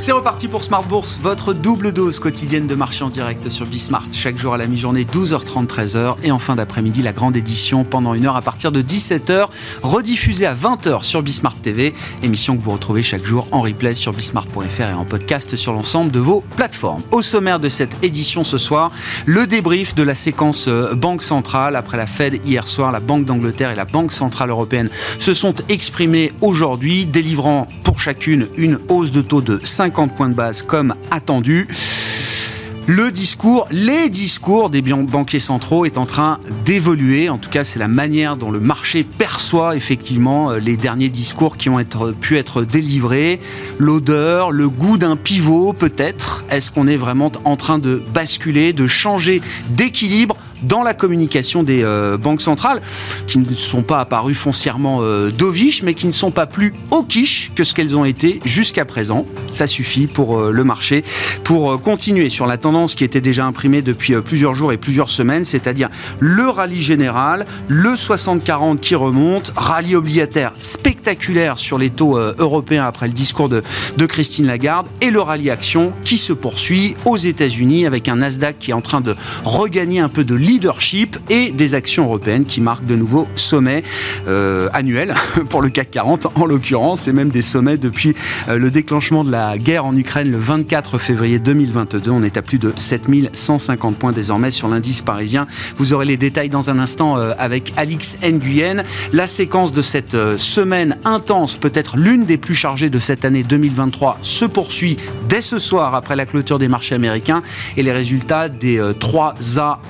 C'est reparti pour Smart Bourse, votre double dose quotidienne de marché en direct sur Bismart. Chaque jour à la mi-journée, 12h30, 13h. Et en fin d'après-midi, la grande édition pendant une heure à partir de 17h, rediffusée à 20h sur Bismart TV. Émission que vous retrouvez chaque jour en replay sur bismart.fr et en podcast sur l'ensemble de vos plateformes. Au sommaire de cette édition ce soir, le débrief de la séquence euh, Banque centrale. Après la Fed hier soir, la Banque d'Angleterre et la Banque centrale européenne se sont exprimées aujourd'hui, délivrant pour chacune une hausse de taux de 5 50 points de base comme attendu. Le discours, les discours des banquiers centraux est en train d'évoluer. En tout cas, c'est la manière dont le marché perçoit effectivement euh, les derniers discours qui ont pu être délivrés. L'odeur, le goût d'un pivot peut-être. Est-ce qu'on est vraiment en train de basculer, de changer d'équilibre dans la communication des euh, banques centrales, qui ne sont pas apparues foncièrement euh, mais qui ne sont pas plus au quiche que ce qu'elles ont été jusqu'à présent. Ça suffit pour euh, le marché, pour continuer sur la tendance qui était déjà imprimée depuis plusieurs jours et plusieurs semaines, c'est-à-dire le rallye général, le 60-40 qui remonte, rallye obligataire spectaculaire sur les taux européens après le discours de, de Christine Lagarde, et le rallye action qui se poursuit aux États-Unis avec un Nasdaq qui est en train de regagner un peu de leadership et des actions européennes qui marquent de nouveaux sommets euh, annuels pour le CAC 40 en l'occurrence et même des sommets depuis euh, le déclenchement de la guerre en Ukraine le 24 février 2022. On est à plus de 7150 points désormais sur l'indice parisien. Vous aurez les détails dans un instant euh, avec Alix Nguyen. La séquence de cette semaine intense, peut-être l'une des plus chargées de cette année 2023, se poursuit dès ce soir après la clôture des marchés américains et les résultats des trois A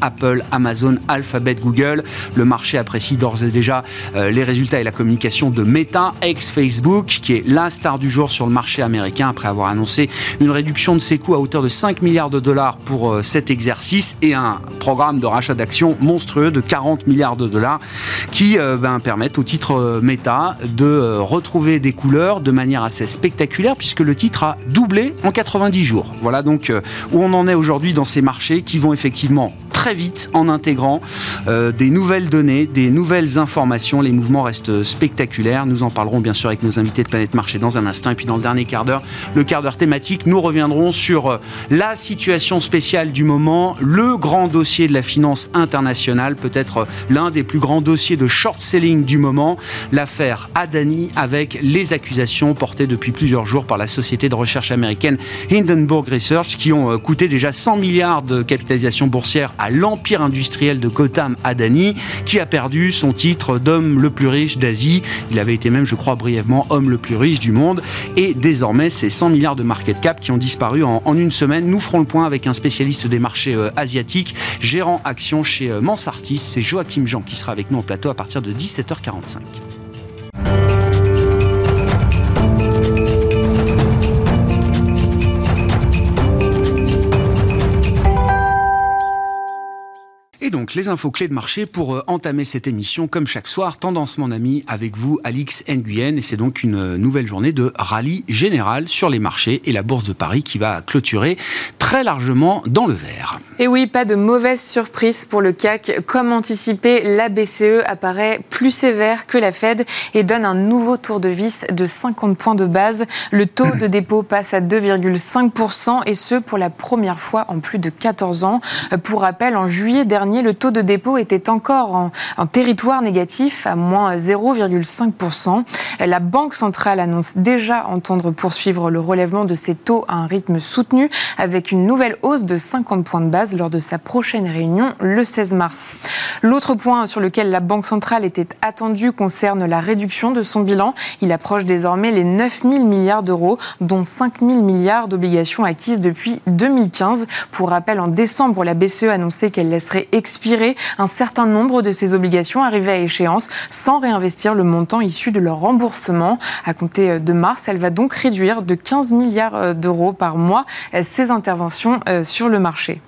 Apple, Amazon, Alphabet, Google. Le marché apprécie d'ores et déjà euh, les résultats et la communication de Meta, ex-Facebook, qui est la star du jour sur le marché américain après avoir annoncé une réduction de ses coûts à hauteur de 5 milliards de dollars pour euh, cet exercice et un programme de rachat d'actions monstrueux de 40 milliards de dollars qui euh, ben, permettent au titre Meta de retrouver des couleurs de manière assez spectaculaire puisque le titre a doublé en 90 jours. Voilà donc où on en est aujourd'hui dans ces marchés qui vont effectivement très vite en intégrant euh, des nouvelles données, des nouvelles informations. Les mouvements restent spectaculaires. Nous en parlerons bien sûr avec nos invités de Planète Marché dans un instant. Et puis dans le dernier quart d'heure, le quart d'heure thématique, nous reviendrons sur euh, la situation spéciale du moment, le grand dossier de la finance internationale, peut-être euh, l'un des plus grands dossiers de short-selling du moment, l'affaire Adani avec les accusations portées depuis plusieurs jours par la société de recherche américaine Hindenburg Research qui ont coûté déjà 100 milliards de capitalisation boursière à l'empire industriel de Gotham Adani, qui a perdu son titre d'homme le plus riche d'Asie. Il avait été même, je crois, brièvement homme le plus riche du monde. Et désormais, ces 100 milliards de market cap qui ont disparu en, une semaine. Nous ferons le point avec un spécialiste des marchés euh, asiatiques, gérant action chez euh, Mansartis. C'est Joachim Jean qui sera avec nous au plateau à partir de 17h45. Et donc, les infos clés de marché pour euh, entamer cette émission, comme chaque soir, Tendance mon ami, avec vous, Alix Nguyen. Et c'est donc une euh, nouvelle journée de rallye général sur les marchés et la Bourse de Paris qui va clôturer très largement dans le vert. Et oui, pas de mauvaise surprise pour le CAC. Comme anticipé, la BCE apparaît plus sévère que la Fed et donne un nouveau tour de vis de 50 points de base. Le taux de dépôt passe à 2,5% et ce pour la première fois en plus de 14 ans. Pour rappel, en juillet dernier, le taux de dépôt était encore en, territoire négatif à moins 0,5%. La Banque centrale annonce déjà entendre poursuivre le relèvement de ces taux à un rythme soutenu avec une nouvelle hausse de 50 points de base lors de sa prochaine réunion le 16 mars. L'autre point sur lequel la Banque centrale était attendue concerne la réduction de son bilan. Il approche désormais les 9 000 milliards d'euros, dont 5 000 milliards d'obligations acquises depuis 2015. Pour rappel, en décembre, la BCE annonçait qu'elle laisserait expirer un certain nombre de ces obligations arrivées à échéance sans réinvestir le montant issu de leur remboursement. À compter de mars, elle va donc réduire de 15 milliards d'euros par mois ses interventions euh, sur le marché.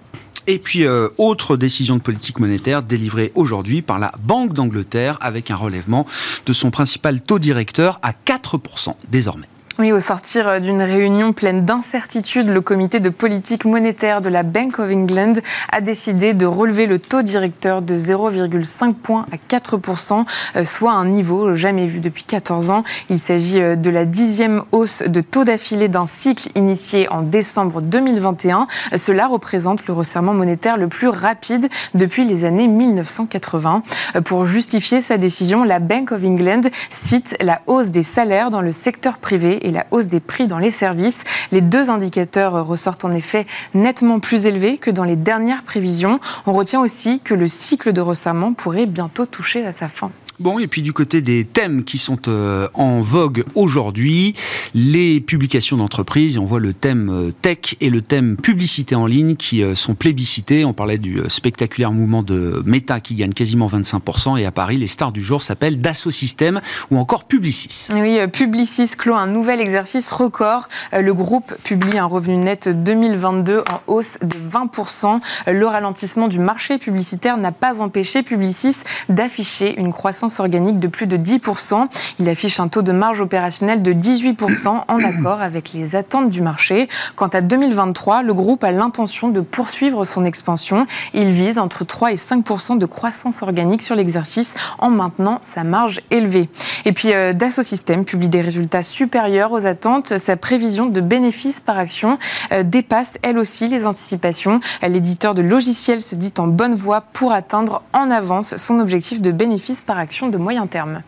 Et puis, euh, autre décision de politique monétaire délivrée aujourd'hui par la Banque d'Angleterre avec un relèvement de son principal taux directeur à 4% désormais. Au sortir d'une réunion pleine d'incertitudes, le comité de politique monétaire de la Bank of England a décidé de relever le taux directeur de 0,5 points à 4%, euh, soit un niveau jamais vu depuis 14 ans. Il s'agit euh, de la dixième hausse de taux d'affilée d'un cycle initié en décembre 2021. Cela représente le resserrement monétaire le plus rapide depuis les années 1980. Euh, pour justifier sa décision, la Bank of England cite la hausse des salaires dans le secteur privé et la hausse des prix dans les services. Les deux indicateurs ressortent en effet nettement plus élevés que dans les dernières prévisions. On retient aussi que le cycle de resserrement pourrait bientôt toucher à sa fin. Bon, et puis du côté des thèmes qui sont euh, en vogue aujourd'hui, les publications d'entreprises, on voit le thème euh, tech et le thème publicité en ligne qui euh, sont plébiscités. On parlait du spectaculaire mouvement de Meta qui gagne quasiment 25%, et à Paris, les stars du jour s'appellent Dassault Systèmes ou encore Publicis. Oui, Publicis clôt un nouvel exercice record. Le groupe publie un revenu net 2022 en hausse de 20%. Le ralentissement du marché publicitaire n'a pas empêché Publicis d'afficher une croissance organique de plus de 10%. Il affiche un taux de marge opérationnelle de 18% en accord avec les attentes du marché. Quant à 2023, le groupe a l'intention de poursuivre son expansion. Il vise entre 3 et 5% de croissance organique sur l'exercice en maintenant sa marge élevée. Et puis euh, Dassault Systèmes publie des résultats supérieurs aux attentes. Sa prévision de bénéfices par action euh, dépasse elle aussi les anticipations. L'éditeur de logiciels se dit en bonne voie pour atteindre en avance son objectif de bénéfices par action de moyen terme.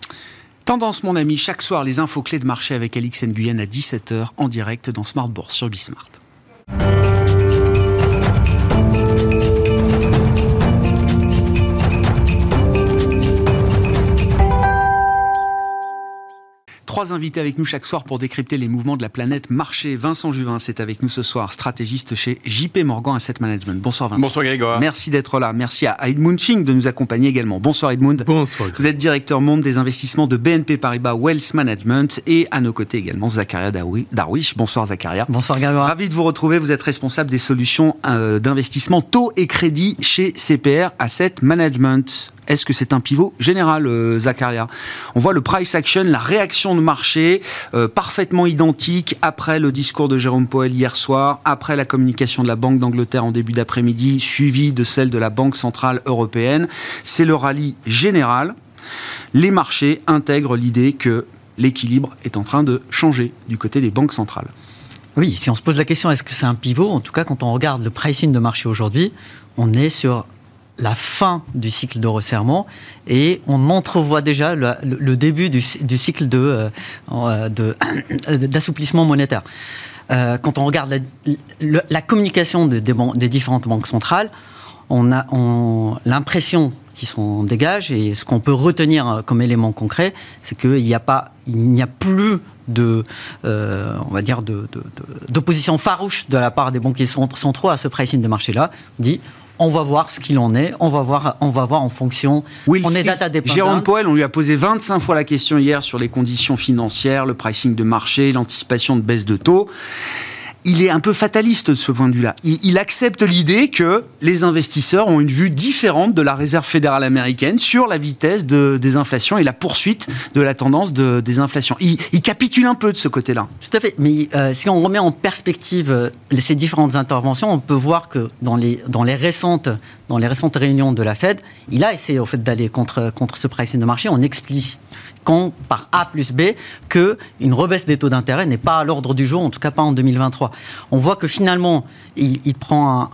Tendance, mon ami, chaque soir, les infos clés de marché avec Alix Nguyen à 17h en direct dans Smart Bourse sur Bismart. Trois invités avec nous chaque soir pour décrypter les mouvements de la planète marché. Vincent Juvin, c'est avec nous ce soir, stratégiste chez JP Morgan Asset Management. Bonsoir Vincent. Bonsoir Grégoire. Merci d'être là. Merci à Edmund Ching de nous accompagner également. Bonsoir Edmund. Bonsoir. Vous êtes directeur monde des investissements de BNP Paribas Wealth Management et à nos côtés également Zakaria Darwish. Bonsoir Zakaria. Bonsoir Grégoire. Ravi de vous retrouver. Vous êtes responsable des solutions euh, d'investissement taux et crédit chez CPR Asset Management. Est-ce que c'est un pivot général, euh, Zakaria? On voit le price action, la réaction de marché euh, parfaitement identique après le discours de Jérôme Powell hier soir, après la communication de la Banque d'Angleterre en début d'après-midi, suivie de celle de la Banque Centrale Européenne. C'est le rallye général. Les marchés intègrent l'idée que l'équilibre est en train de changer du côté des banques centrales. Oui, si on se pose la question, est-ce que c'est un pivot? En tout cas, quand on regarde le pricing de marché aujourd'hui, on est sur la fin du cycle de resserrement et on entrevoit déjà le, début du, cycle de, euh, d'assouplissement monétaire. Euh, quand on regarde la, communication des, différentes banques centrales, on a l'impression qui s'en dégage et ce qu'on peut retenir comme élément concret, c'est qu'il n'y a plus de, euh, d'opposition farouche de la part des banquiers centraux à ce pricing de marché-là. On va voir ce qu'il en est, on va voir, on va voir en fonction. Oui, on est data dépendant. Jérôme Poel, on lui a posé 25 fois la question hier sur les conditions financières, le pricing de marché, l'anticipation de baisse de taux il est un peu fataliste de ce point de vue-là. Il, accepte l'idée que les investisseurs ont une vue différente de la Réserve fédérale américaine sur la vitesse de, des inflations et la poursuite de la tendance de, des inflations. Il, capitule un peu de ce côté-là. Tout à fait. Mais euh, si on remet en perspective euh, ces différentes interventions, on peut voir que dans les, récentes, dans les récentes réunions de la Fed, il a essayé au fait d'aller contre, contre ce pricing de marché en expliquant par A plus B qu'une rebaisse des taux d'intérêt n'est pas à l'ordre du jour, en tout cas pas en 2023 on voit que finalement, il, prend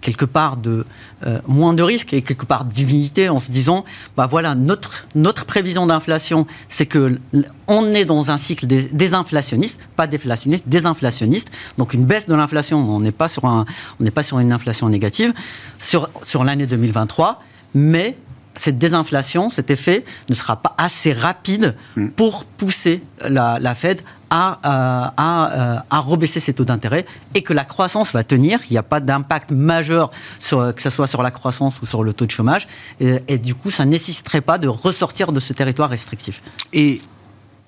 quelque part de euh, moins de risques et quelque part d'humilité en se disant, bah voilà, notre, notre prévision d'inflation, c'est que on est dans un cycle désinflationniste, pas déflationniste, désinflationniste. Donc une baisse de l'inflation, on n'est pas sur un, on n'est pas sur une inflation négative sur, sur l'année 2023, mais cette désinflation, cet effet ne sera pas assez rapide mm. pour pousser la, la Fed à, euh, euh, rebaisser ses taux d'intérêt et que la croissance va tenir. Il n'y a pas d'impact majeur, sur, que ce soit sur la croissance ou sur le taux de chômage. Et, du coup, ça ne nécessiterait pas de ressortir de ce territoire restrictif. Et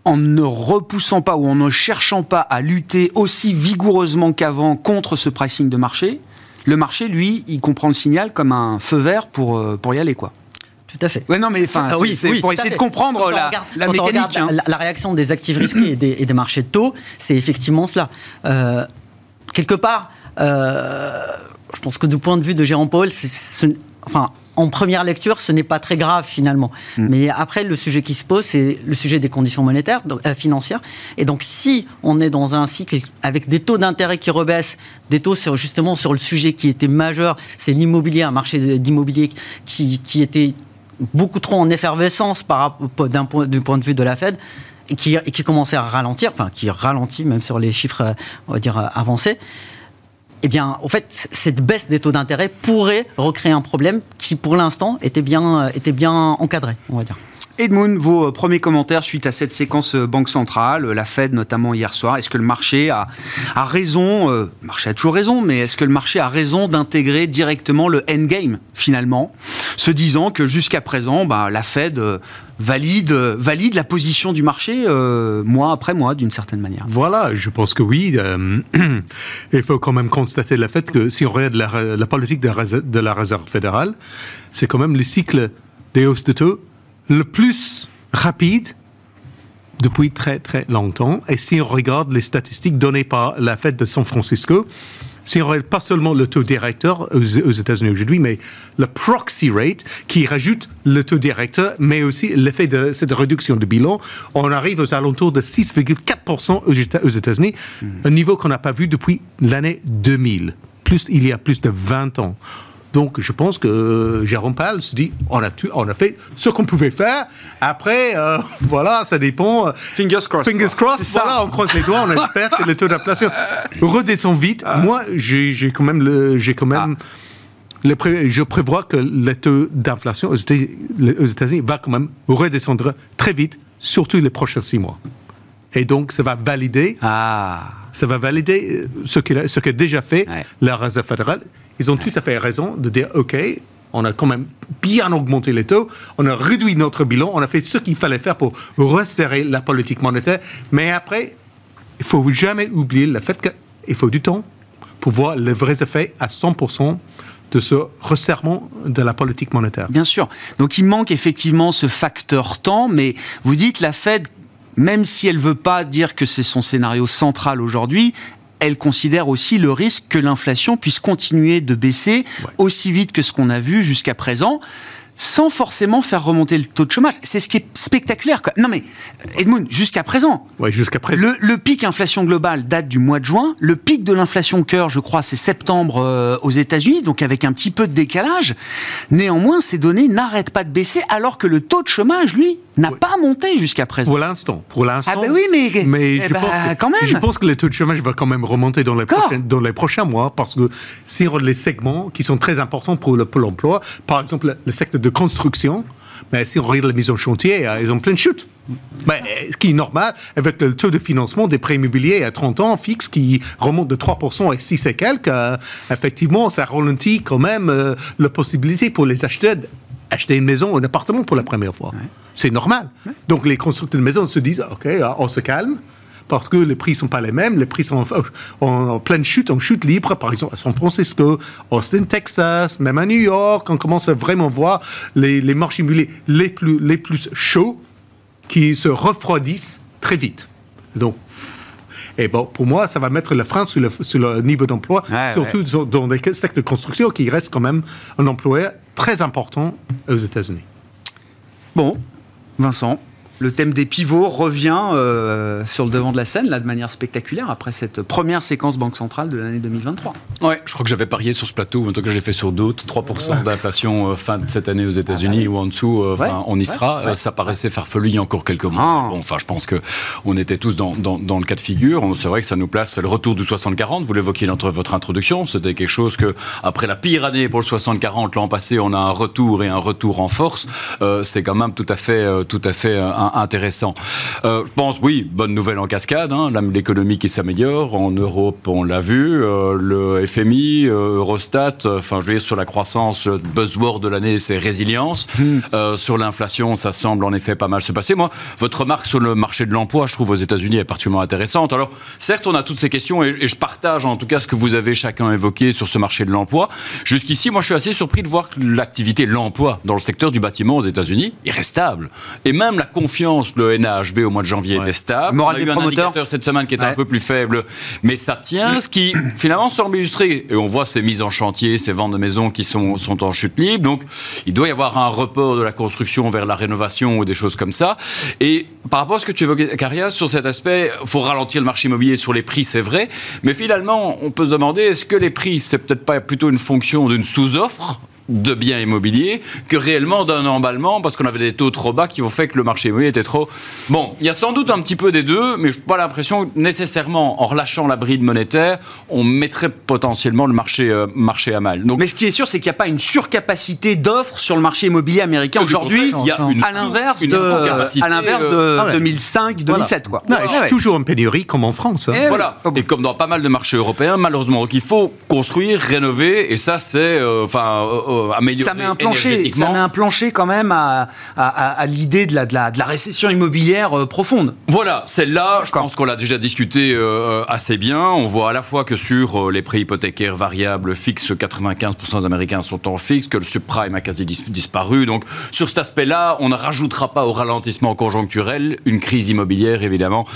en ne repoussant pas ou en ne cherchant pas à lutter aussi vigoureusement qu'avant contre ce pricing de marché, le marché, lui, il comprend le signal comme un feu vert pour, euh, pour y aller, quoi. Tout à fait. Ouais, non, mais enfin, Ah oui, c'est oui, pour essayer de comprendre la, regarde- mécanique. regarde hein. la, la réaction des actifs risqués et des, et des marchés de taux, c'est effectivement cela. Euh, quelque part, euh, je pense que du point de vue de Jérôme Powell, c'est- ce- enfin, en première lecture, ce n'est pas très grave finalement. Mm. Mais après, le sujet qui se pose, c'est le sujet des conditions monétaires, donc, euh, financières. Et donc, si on est dans un cycle avec des taux d'intérêt qui rebaissent, des taux sur, justement sur le sujet qui était majeur, c'est l'immobilier, un marché d'immobilier qui, qui était beaucoup trop en effervescence du point de vue de la Fed et qui, commençait à ralentir, enfin qui ralentit même sur les chiffres, euh, on dire, euh, avancés. Eh bien, en fait, cette baisse des taux d'intérêt pourrait recréer un problème qui, pour l'instant, était bien, euh, était bien encadré, on va dire. Edmund, vos euh, premiers commentaires suite à cette séquence euh, Banque centrale, euh, la Fed notamment hier soir. Est-ce que le marché a, raison, le marché a toujours raison, mais est-ce que le marché a raison d'intégrer directement le endgame finalement, se disant que jusqu'à présent, bah, la Fed valide, valide la position du marché mois après mois d'une certaine manière? Voilà, je pense que oui. Il faut quand même constater le fait que si on regarde la, politique de la, de la Réserve fédérale, c'est quand même le cycle des hausses de taux le plus rapide depuis très très longtemps. Et si on regarde les statistiques données par la Fed de San Francisco, si on regarde pas seulement le taux directeur aux, aux États-Unis aujourd'hui, mais le proxy rate qui rajoute le taux directeur, mais aussi l'effet de cette réduction de bilan, on arrive aux alentours de 6,4% aux Éta- aux États-Unis, un niveau qu'on n'a pas vu depuis l'année 2000, plus il y a plus de 20 ans. Donc, je pense que euh, Jérôme Powell se dit, on a, tu- on a fait ce qu'on pouvait faire. Après, euh, voilà, ça dépend. Fingers crossed. Fingers crossed, C'est ça. voilà, on croise les doigts, on espère que le taux d'inflation redescend vite. Moi, j'ai quand même le, j'ai quand même le pré- je prévois que le taux d'inflation aux États- aux États-Unis va quand même redescendre très vite, surtout les prochains six mois. Et donc, ça va valider Ah, ça va valider euh, ce qu'a ce qu'a déjà fait Ouais. la Réserve fédérale. Ils ont tout à fait raison de dire OK, on a quand même bien augmenté les taux, on a réduit notre bilan, on a fait ce qu'il fallait faire pour resserrer la politique monétaire. Mais après, il faut jamais oublier le fait qu'il faut du temps pour voir les vrais effets à 100% de ce resserrement de la politique monétaire. Bien sûr. Donc il manque effectivement ce facteur temps, mais vous dites la Fed, même si elle veut pas dire que c'est son scénario central aujourd'hui, elle considère aussi le risque que l'inflation puisse continuer de baisser Ouais. aussi vite que ce qu'on a vu jusqu'à présent sans forcément faire remonter le taux de chômage. C'est ce qui est spectaculaire. quoi. Non mais, Edmund, jusqu'à présent, Ouais, jusqu'à présent. le, le pic inflation globale date du mois de juin. Le pic de l'inflation cœur, je crois, c'est septembre euh, aux États-Unis, donc avec un petit peu de décalage. Néanmoins, ces données n'arrêtent pas de baisser, alors que le taux de chômage, lui, n'a Oui. pas monté jusqu'à présent. Pour l'instant, pour l'instant. Ah bah oui, mais- mais eh je, bah, pense que, quand même. je pense que le taux de chômage va quand même remonter dans les, prochains, dans les prochains mois parce que si on regarde les segments qui sont très importants pour le Pôle emploi, par exemple le, secteur de construction, mais si on regarde les mises en chantier, euh, ils ont plein de chutes. Ben, euh, ce qui est normal avec le taux de financement des prêts immobiliers à 30 ans fixe qui remonte de 3% à 6 et quelques, euh, effectivement, ça ralentit quand même euh, la possibilité pour les acheteurs d'acheter une maison ou un appartement pour la première fois. C'est normal. Donc les constructeurs de maisons se disent, OK, euh, on se calme. Parce que les prix sont pas les mêmes, les prix sont en, en- en pleine chute, en chute libre, par exemple à San Francisco, Austin, Texas, même à New York, on commence à vraiment voir les, les marchés immobiliers les plus, les plus chauds qui se refroidissent très vite. Donc, et bon, pour moi, ça va mettre le frein sur le, sur le niveau d'emploi, Ouais, surtout dans- dans les secteurs de construction qui reste quand même un employeur très important aux États-Unis. Bon, Vincent, le thème des pivots revient euh, sur le devant de la scène, là, de manière spectaculaire, après cette première séquence Banque Centrale de l'année 2023. Ouais, je crois que j'avais parié sur ce plateau, ou en tout cas j'ai fait sur d'autres, 3% d'inflation euh, fin de cette année aux États-Unis ou en dessous, euh, Ah Ouais, on y ouais, sera. Euh, ça paraissait farfelu il y a encore quelques mois. Ah. Bon, enfin, je pense que on était tous dans, dans, dans le cas de figure. C'est vrai que ça nous place le retour du 60-40. Vous l'évoquiez dans votre introduction. C'était quelque chose que, après la pire année pour le 60-40 l'an passé, on a un retour et un retour en force. C'est quand même tout à fait, tout à fait un, intéressant. Euh, je pense, oui, bonne nouvelle en cascade, hein, l'économie qui s'améliore. En Europe, on l'a vu. Euh, le FMI, euh, Eurostat, enfin, je veux dire, sur la croissance, le buzzword de l'année, c'est résilience. Hmm. sur l'inflation, ça semble en effet pas mal se passer. Moi, votre remarque sur le marché de l'emploi, je trouve aux États-Unis est particulièrement intéressante. Alors, certes, on a toutes ces questions et, et, je partage en tout cas ce que vous avez chacun évoqué sur ce marché de l'emploi. Jusqu'ici, moi, je suis assez surpris de voir que l'activité, l'emploi dans le secteur du bâtiment aux États-Unis est restable. Et même la confiance, le NAHB au mois de janvier était stable. Moral on a des eu un indicateur cette semaine qui était un peu plus faible, mais ça tient. Ce qui finalement semble illustrer, et on voit ces mises en chantier, ces ventes de maisons qui sont, sont en chute libre. Donc, il doit y avoir un report de la construction vers la rénovation ou des choses comme ça. Et par rapport à ce que tu évoquais, Caria, sur cet aspect, il faut ralentir le marché immobilier sur les prix, c'est vrai. Mais finalement, on peut se demander est-ce que les prix, c'est peut-être pas plutôt une fonction d'une sous-offre de biens immobiliers que réellement d'un emballement parce qu'on avait des taux trop bas qui ont fait que le marché immobilier était trop. Bon, il y a sans doute un petit peu des deux, mais je n'ai pas l'impression que nécessairement en relâchant la bride monétaire, on mettrait potentiellement le marché, euh, marché à mal. Donc, mais ce qui est sûr, c'est qu'il n'y a pas une surcapacité d'offres sur le marché immobilier américain aujourd'hui. Il y a une à l'inverse de, à l'inverse de 2005, 2007 quoi. Non, il y a toujours une pénurie comme en France. Hein. Et voilà. Et comme dans pas mal de marchés européens, malheureusement, donc il faut construire, rénover, et ça c'est, euh, Euh, ça met un plancher, ça met un plancher quand même à, à, l'idée de la, de, la, de la, récession immobilière euh, profonde. Voilà, celle-là, je pense qu'on l'a déjà discuté euh, assez bien. On voit à la fois que sur les prix hypothécaires variables fixes, 95% des Américains sont en fixe, que le subprime a quasi disparu. Donc sur cet aspect-là, on ne rajoutera pas au ralentissement conjoncturel une crise immobilière, évidemment,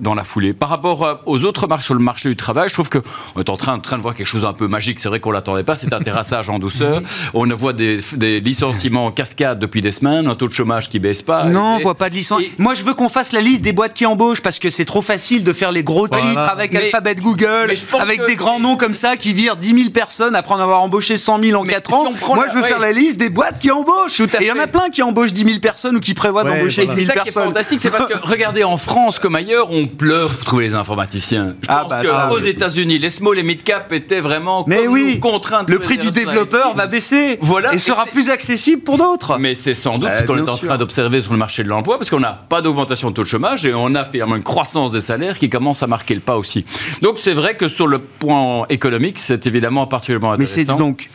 dans la foulée. Par rapport aux autres marques sur le marché du travail, je trouve qu'on est en train, en train de voir quelque chose un peu magique. C'est vrai qu'on l'attendait pas, c'est un terrassage en douceur. On voit des, des, licenciements en cascade depuis des semaines, un taux de chômage qui baisse pas. Non, on voit pas de licenciements. Moi, je veux qu'on fasse la liste des boîtes qui embauchent parce que c'est trop facile de faire les gros titres avec Alphabet Google, avec des grands noms comme ça qui virent 10 000 personnes après en avoir embauché 100 000 en 4 ans. Moi, je veux faire la liste des boîtes qui embauchent. Et il y en a plein qui embauchent 10 000 personnes ou qui prévoient d'embaucher 10 000 personnes. C'est ça qui est fantastique, c'est parce que regardez en France comme ailleurs, on pleure pour trouver les informaticiens. Je ah pense bah qu'aux États-Unis, les small et mid cap étaient vraiment mais oui. contraints. Le prix du développeur va baisser. Voilà. Et sera plus accessible pour d'autres. Mais c'est sans doute ce qu'on est en train d'observer sur le marché de l'emploi, parce qu'on n'a pas d'augmentation de taux de chômage et on a finalement une croissance des salaires qui commence à marquer le pas aussi. Donc c'est vrai que sur le point économique, c'est évidemment particulièrement intéressant. Mais c'est donc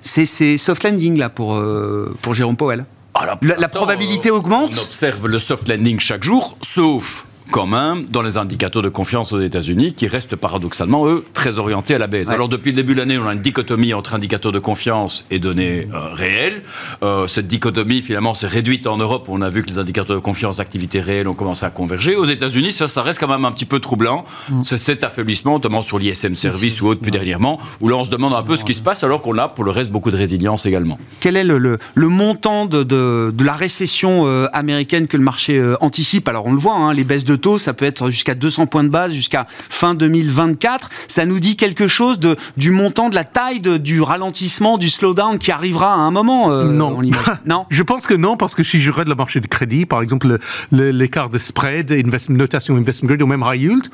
c'est soft landing là pour euh, pour Jérôme Powell. Ah, la, probabilité augmente. On observe le soft landing chaque jour, sauf quand même dans les indicateurs de confiance aux États-Unis qui restent paradoxalement, eux, très orientés à la baisse. Alors depuis le début de l'année, on a une dichotomie entre indicateurs de confiance et données euh, réelles. Euh, cette dichotomie, finalement, s'est réduite en Europe. On a vu que les indicateurs de confiance d'activité réelle ont commencé à converger. Aux États-Unis, ça, ça reste quand même un petit peu troublant. Mm. C'est cet affaiblissement, notamment sur l'ISM Service ou autre, plus dernièrement, où là, on se demande un peu ce qui se passe alors qu'on a, pour le reste, beaucoup de résilience également. Quel est le, le, montant de, de, de, la récession euh, américaine que le marché anticipe? Alors on le voit, hein, les baisses de taux, ça peut être jusqu'à 200 points de base jusqu'à fin 2024. Ça nous dit quelque chose de, du montant, de la taille du ralentissement, du slowdown qui arrivera à un moment euh, Non. non? Je pense que non, parce que si je regarde le marché de crédit, par exemple, l'écart de spread, notation investment grade ou même high yield,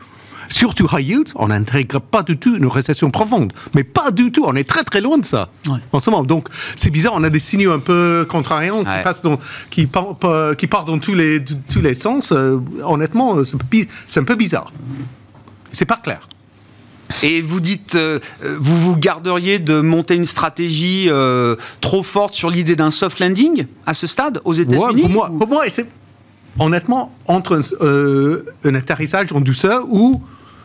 surtout high yield, on n'intègre pas du tout une récession profonde. Mais pas du tout. On est très très loin de ça en ce moment. Donc c'est bizarre. On a des signaux un peu contrariants qui, passent dans, qui, qui partent dans tous les, tous les sens. Euh, honnêtement, euh, c'est un peu bizarre. C'est pas clair. Et vous dites, euh, vous vous garderiez de monter une stratégie trop forte sur l'idée d'un soft landing à ce stade aux États-Unis Pour moi, pour moi honnêtement, entre un, un, atterrissage en douceur ou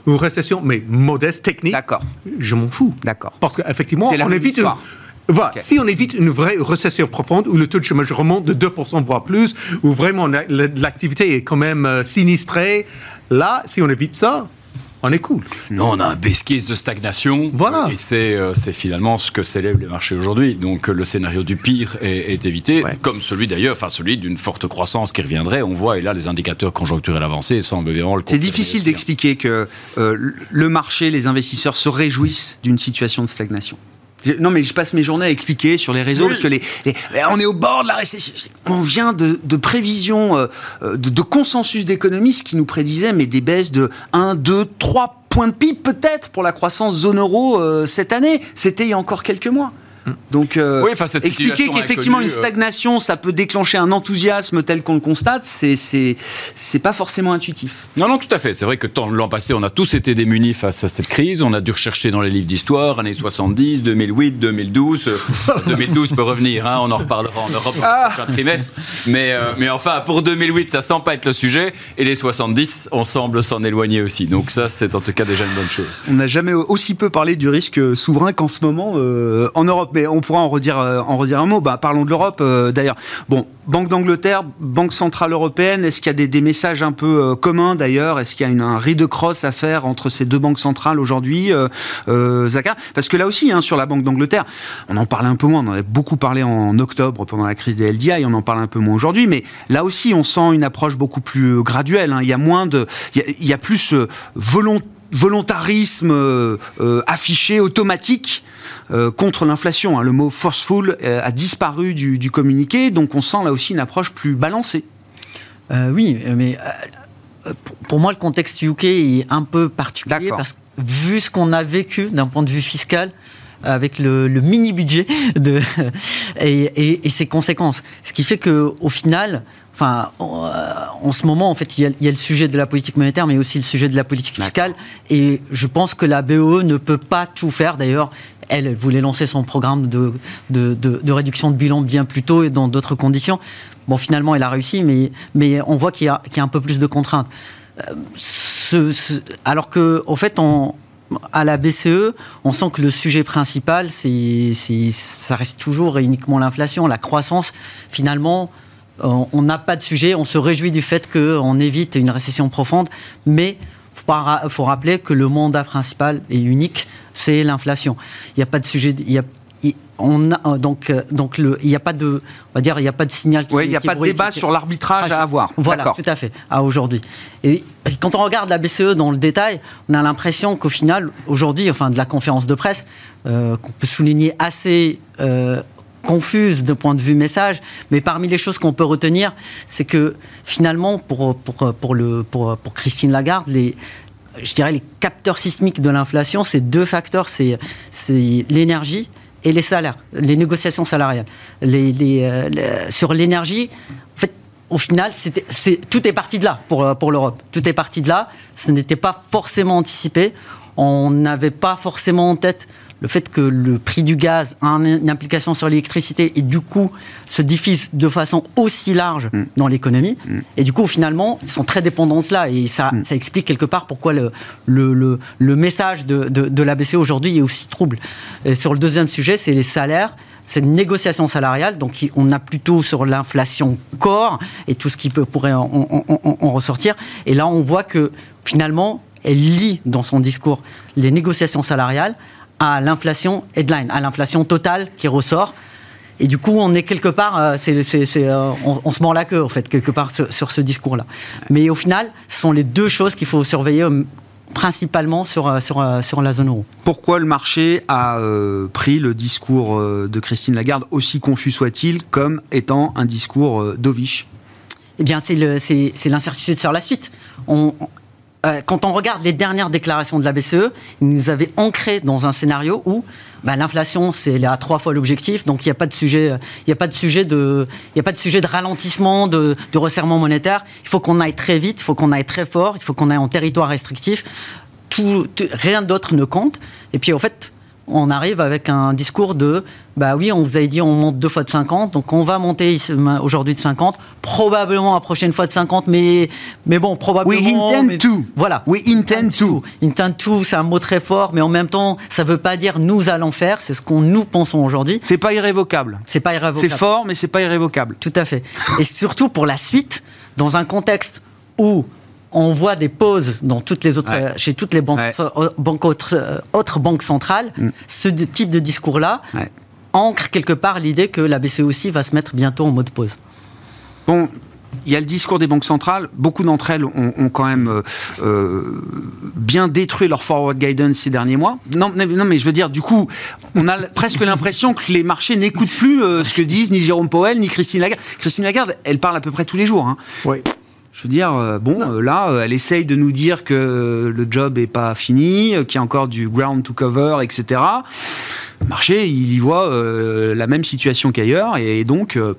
une récession, mais modeste, technique, D'accord. je m'en fous. D'accord. Parce qu'effectivement, on évite une... Voilà. Si on évite une vraie récession profonde où le taux de chômage remonte de 2% voire plus, où vraiment l'activité est quand même euh, sinistrée, là, si on évite ça, on est cool. Non, on a un besquise de stagnation. Voilà. Et c'est, euh, c'est finalement ce que célèbrent les marchés aujourd'hui. Donc le scénario du pire est, évité, comme celui d'ailleurs, enfin celui d'une forte croissance qui reviendrait. On voit, et là, les indicateurs conjoncturels avancés semblent vraiment le C'est difficile d'expliquer que euh, le marché, les investisseurs se réjouissent d'une situation de stagnation. Non, mais je passe mes journées à expliquer sur les réseaux parce que les, on est au bord de la récession. On vient de, prévisions, euh, de, consensus d'économistes qui nous prédisaient mais des baisses de 1, 2, 3 points de PIB peut-être pour la croissance zone euro euh, cette année. C'était il y a encore quelques mois. Donc, euh, Oui, enfin, cette expliquer qu'effectivement une euh, stagnation, ça peut déclencher un enthousiasme tel qu'on le constate, c'est pas forcément intuitif. Non, non, tout à fait. C'est vrai que l'an passé, on a tous été démunis face à cette crise. On a dû rechercher dans les livres d'histoire, années 70, 2008, 2012. Euh, 2012 peut revenir, hein, on en reparlera en Europe dans le prochain trimestre. Mais, euh, mais enfin, pour 2008, ça semble pas être le sujet. Et les 70, on semble s'en éloigner aussi. Donc ça, c'est en tout cas déjà une bonne chose. On n'a jamais aussi peu parlé du risque souverain qu'en ce moment euh, en Europe. Mais on pourra en redire, euh, un mot. Bah, parlons de l'Europe euh, d'ailleurs. Bon, Banque d'Angleterre, Banque Centrale Européenne, est-ce qu'il y a des, messages un peu euh, communs d'ailleurs? Est-ce qu'il y a une, un de crosse à faire entre ces deux banques centrales aujourd'hui, Zaka? Parce que là aussi, hein, sur la Banque d'Angleterre, on en parlait un peu moins. On en avait beaucoup parlé en octobre pendant la crise des LDI. On en parle un peu moins aujourd'hui. Mais là aussi, on sent une approche beaucoup plus graduelle. hein. Il y a moins de, il y a, il y a plus volonté volontarisme euh, euh, affiché, automatique, euh, contre l'inflation. hein. Le mot forceful a disparu du, du communiqué, donc on sent là aussi une approche plus balancée. Oui, mais pour, moi, le contexte UK est un peu particulier parce que vu ce qu'on a vécu d'un point de vue fiscal, avec le, le mini budget de et, et- et ses conséquences, ce qui fait que au final, enfin, en, en ce moment, en fait, il y, a, il y a le sujet de la politique monétaire, mais aussi le sujet de la politique fiscale. Et je pense que la BOE ne peut pas tout faire. D'ailleurs, elle, elle voulait lancer son programme de, de, de- de réduction de bilan bien plus tôt et dans d'autres conditions. Bon, finalement, elle a réussi, mais, mais on voit qu'il y, a- qu'il y a un peu plus de contraintes. Euh, ce- ce- alors que, en fait, on, à la BCE, on sent que le sujet principal, ça reste toujours et uniquement l'inflation, la croissance. Finalement, on n'a pas de sujet. On se réjouit du fait qu'on évite une récession profonde, mais il faut rappeler que le mandat principal et unique, c'est l'inflation. Il n'y a pas de sujet. il a- on a, donc, euh, donc le, il n'y a pas de, on va dire, il n'y a pas de signal. qui- Oui, il n'y a pas de débat qui- sur l'arbitrage à avoir. voilà, tout à fait, à aujourd'hui. Et quand on regarde la BCE dans le détail, on a l'impression qu'au final, aujourd'hui, enfin de la conférence de presse, euh, qu'on peut souligner assez euh, confuse de point de vue message, mais parmi les choses qu'on peut retenir, c'est que finalement, pour, pour, pour, le, pour, pour Christine Lagarde, les, je dirais les capteurs sismiques de l'inflation, c'est deux facteurs, c'est c'est l'énergie et les salaires, les négociations salariales. Les, euh, sur l'énergie, en fait, au final, tout est parti de là euh, pour l'Europe. Tout est parti de là. Ce n'était pas forcément anticipé. On n'avait pas forcément en tête le fait que le prix du gaz a un- une implication sur l'électricité et du coup se diffuse de façon aussi large dans l'économie. Et du coup, finalement, ils sont très dépendants de cela et ça, ça explique quelque part pourquoi le, le, le, le message de, de, de la BCE aujourd'hui est aussi trouble. Et sur le deuxième sujet, c'est les salaires. C'est une négociation salariale, donc on a plutôt sur l'inflation corps et tout ce qui peut, pourrait en, en- en- en ressortir. Et là, on voit que finalement, elle lie dans son discours les négociations salariales à l'inflation headline, à l'inflation totale qui ressort. Et du coup, on est quelque part, euh, euh, on, on se mord la queue, en fait, quelque part, sur, sur ce discours-là. Mais au final, ce sont les deux choses qu'il faut surveiller euh, principalement sur, sur, sur la zone euro. Pourquoi le marché a euh, pris le discours de Christine Lagarde, aussi confus soit-il, comme étant un discours euh, dovish Eh bien, c'est, l'incertitude sur la suite. On- euh, quand on regarde les dernières déclarations de la BCE, ils nous avaient ancré dans un scénario où bah, l'inflation, c'est à trois fois l'objectif, donc il n'y a pas de sujet, il a pas de sujet de, ralentissement, de, resserrement monétaire. Il faut qu'on aille très vite, il faut qu'on aille très fort, il faut qu'on aille en territoire restrictif. Rien d'autre ne compte. Et puis en fait, on arrive avec un discours de bah oui, on vous avait dit on monte deux fois de 50, donc on va monter aujourd'hui de 50, probablement la prochaine fois de 50, mais, mais bon, probablement. We intend mais- to. Voilà. We intend to. Intend to, c'est un mot très fort, mais en même temps, ça veut pas dire nous allons faire, c'est ce qu'on nous pensons aujourd'hui. C'est pas irrévocable. C'est pas C'est irrévocable. fort, mais c'est pas irrévocable. Tout à fait. Et surtout pour la suite, dans un contexte où on voit des pauses dans toutes les autres, Ouais. chez toutes les banques, Ouais. Mm. euh, banques autres, euh, autres banques centrales, ce d- type de discours-là Ouais. ancre quelque part l'idée que la BCE aussi va se mettre bientôt en mode pause. Bon, il y a le discours des banques centrales. Beaucoup d'entre elles ont, ont quand même euh, bien détruit leur forward guidance ces derniers mois. Non, mais- non, mais je veux dire, du coup, on a presque l'impression que les marchés n'écoutent plus euh, ce que disent ni Jérôme Powell ni Christine Lagarde. Christine Lagarde, elle parle à peu près tous les jours. hein. Oui. Je veux dire, euh, bon, euh, là, euh, elle essaye de nous dire que le job est pas fini, qu'il y a encore du ground to cover, etc. le marché, il y voit euh, la même situation qu'ailleurs, et donc. euh,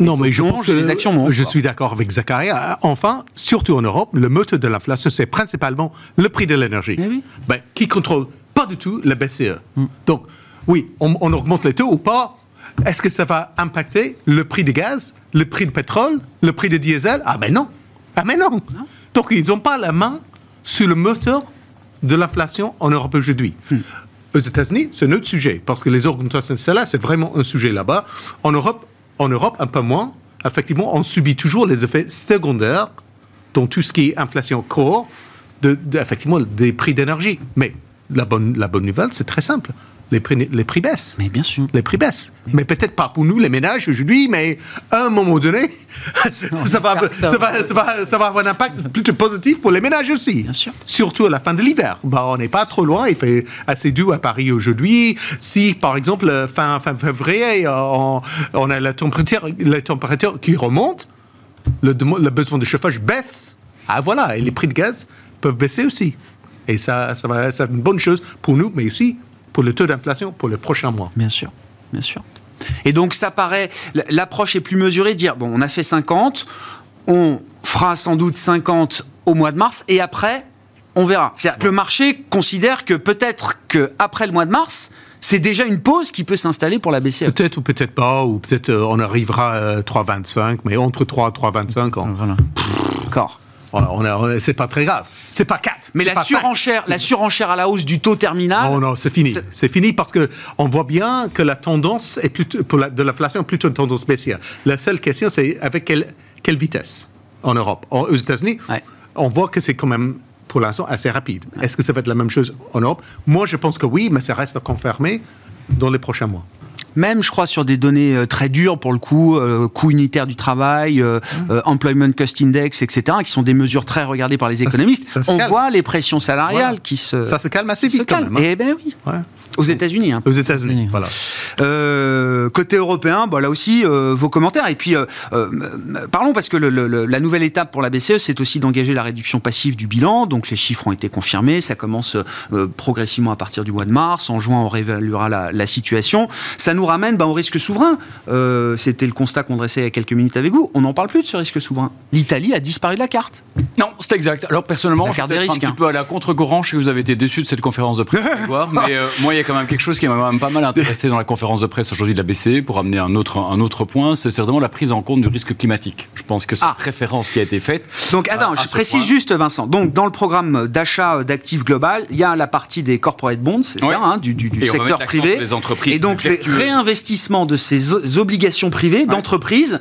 Non, mais je montent, pense que les actions montent, je suis d'accord avec Zakaria. Enfin, surtout en Europe, le moteur de l'inflation, c'est principalement le prix de l'énergie, Eh oui. ben, qui contrôle pas du tout la BCE. Donc, oui, on, on augmente les taux ou pas? Est-ce que ça va impacter le prix du gaz, le prix du pétrole, le prix du diesel? Ah ben non. Ah mais non. Donc, ils n'ont pas la main sur le moteur de l'inflation en Europe aujourd'hui. Aux États-Unis, c'est un autre sujet, parce que les augmentations de salaire, c'est vraiment un sujet là-bas. En Europe, en Europe, un peu moins. Effectivement, on subit toujours les effets secondaires, dont tout ce qui est inflation core, de, de- effectivement, des prix d'énergie. Mais la bonne, la bonne nouvelle, c'est très simple. Les prix, les prix baissent. Mais bien sûr. Les prix baissent. Mais peut-être pas pour nous, les ménages, aujourd'hui, mais à un moment donné, ça, va, j'espère que ça ça, va. va, ça, va, ça va avoir un impact plutôt positif pour les ménages aussi. Bien sûr. Surtout à la fin de l'hiver. Bah, on n'est pas trop loin, il fait assez doux à Paris aujourd'hui. Si, par exemple, euh, fin, fin février, euh, on, on a la température, la température qui remonte, le, besoin de chauffage baisse. Ah voilà, et les prix de gaz peuvent baisser aussi. Et ça, ça va, c'est une bonne chose pour nous, mais aussi pour le taux d'inflation pour les prochains mois. Bien sûr, bien sûr. Et donc ça paraît, l'approche est plus mesurée, dire bon, on a fait 50, on fera sans doute 50 au mois de mars, et après, on verra. C'est-à-dire que le marché considère que peut-être qu'après le mois de mars, c'est déjà une pause qui peut s'installer pour la BCE. Peut-être ou peut-être pas, ou peut-être euh, on arrivera à 3,25, mais entre 3 et 3,25, on, Voilà. D'accord. On on c'est pas très grave. C'est pas 4. Mais la surenchère, la surenchère à la hausse du taux terminal. Non, non, c'est fini. C'est- fini parce que on voit bien que la tendance est plutôt, pour la, de l'inflation est plutôt une tendance baissière. La seule question, c'est avec quelle, quelle vitesse en Europe. En- aux États-Unis, Ouais. on voit que c'est quand même, pour l'instant, assez rapide. Est-ce que ça va être la même chose en Europe? Moi, je pense que oui, mais ça reste à confirmer dans les prochains mois. Même, je crois, sur des données euh, très dures pour le coup, euh, coût unitaire du travail, euh, euh, employment cost index, etc., qui sont des mesures très regardées par les économistes. ça on calme. voit les pressions salariales Voilà. qui se, Ça se calme assez se vite quand même. hein. Eh ben oui. Ouais. Aux États-Unis. hein. Aux États-Unis, voilà. Euh, côté européen, bah là aussi, euh, vos commentaires. Et puis, euh, euh, parlons, parce que le- le- le- la nouvelle étape pour la BCE, c'est aussi d'engager la réduction passive du bilan. Donc, les chiffres ont été confirmés. Ça commence euh, progressivement à partir du mois de mars. En juin, on réévaluera la, la situation. Ça nous ramène bah, au risque souverain. Euh, C'était le constat qu'on dressait il y a quelques minutes avec vous. On n'en parle plus de ce risque souverain. L'Italie a disparu de la carte. Non, c'est exact. Alors personnellement, La je suis carte des peut-être un risques, petit hein. peu à contre-courant. Je sais que vous avez été déçu de cette conférence de presse mais euh, moi, il y a quand même quelque chose qui m'a quand même pas mal intéressé dans la conférence de presse aujourd'hui de la BCE pour amener un autre, un autre point, c'est certainement la prise en compte du risque climatique. Je pense que c'est Ah. référence qui a été faite. Donc, attends, je précise point. juste, Vincent. Donc, dans le programme d'achat d'actifs global, il y a la partie des corporate bonds, c'est Ouais. ça, hein, du, secteur privé. les entreprises Et donc, les vertueuses. réinvestissements de ces obligations privées d'entreprise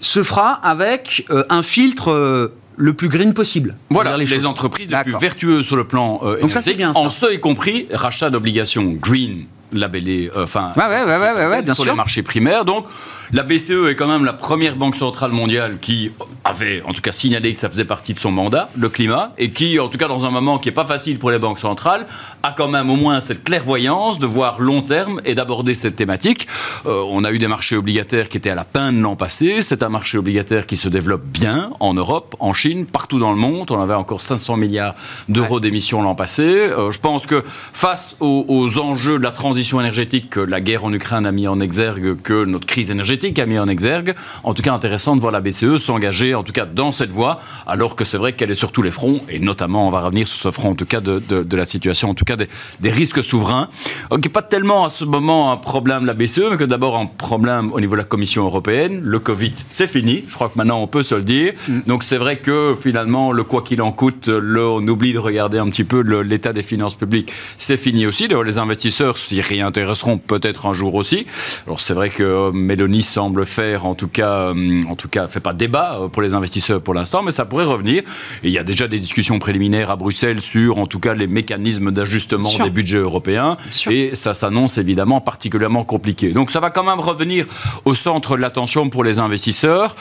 se fera avec euh, un filtre euh, le plus green possible. Voilà, les, entreprises les plus vertueuses sur le plan euh, Donc ça, c'est énergétique, bien, ça. en ce y compris rachat d'obligations green labellées, euh, enfin, Ouais, ouais, ouais, ouais, ouais, ouais, bien sur sûr. les marchés primaires. Donc, la BCE est quand même la première banque centrale mondiale qui avait, en tout cas, signalé que ça faisait partie de son mandat, le climat, et qui, en tout cas, dans un moment qui n'est pas facile pour les banques centrales, a quand même au moins cette clairvoyance de voir long terme et d'aborder cette thématique. Euh, on a eu des marchés obligataires qui étaient à la peine l'an passé. C'est un marché obligataire qui se développe bien en Europe, en Chine, partout dans le monde. On avait encore 500 milliards d'euros d'émissions l'an passé. Euh, je pense que face aux, aux enjeux de la transition énergétique que la guerre en Ukraine a mis en exergue, que notre crise énergétique a mis en exergue, en tout cas intéressant de voir la BCE s'engager, en tout cas dans cette voie, alors que c'est vrai qu'elle est sur tous les fronts, et notamment, on va revenir sur ce front, en tout cas, de, de- de la situation, en tout cas, des, des risques souverains. N'est pas tellement à ce moment un problème la BCE, mais que d'abord un problème au niveau de la Commission européenne. Le Covid, c'est fini. Je crois que maintenant, on peut se le dire. Donc, c'est vrai que finalement, le quoi qu'il en coûte, le, on oublie de regarder un petit peu l'état des finances publiques. C'est fini aussi. D'ailleurs, les investisseurs s'y réintéresseront peut-être un jour aussi. Alors, c'est vrai que euh, Mélanie semble faire, en tout cas, euh, en tout cas, fait pas débat euh, pour les investisseurs pour l'instant, mais ça pourrait revenir. Et il y a déjà des discussions préliminaires à Bruxelles sur, en tout cas, les mécanismes d'ajustement des budgets européens. Et ça s'annonce évidemment particulièrement compliqué. Donc ça va quand même revenir au centre de l'attention pour les investisseurs.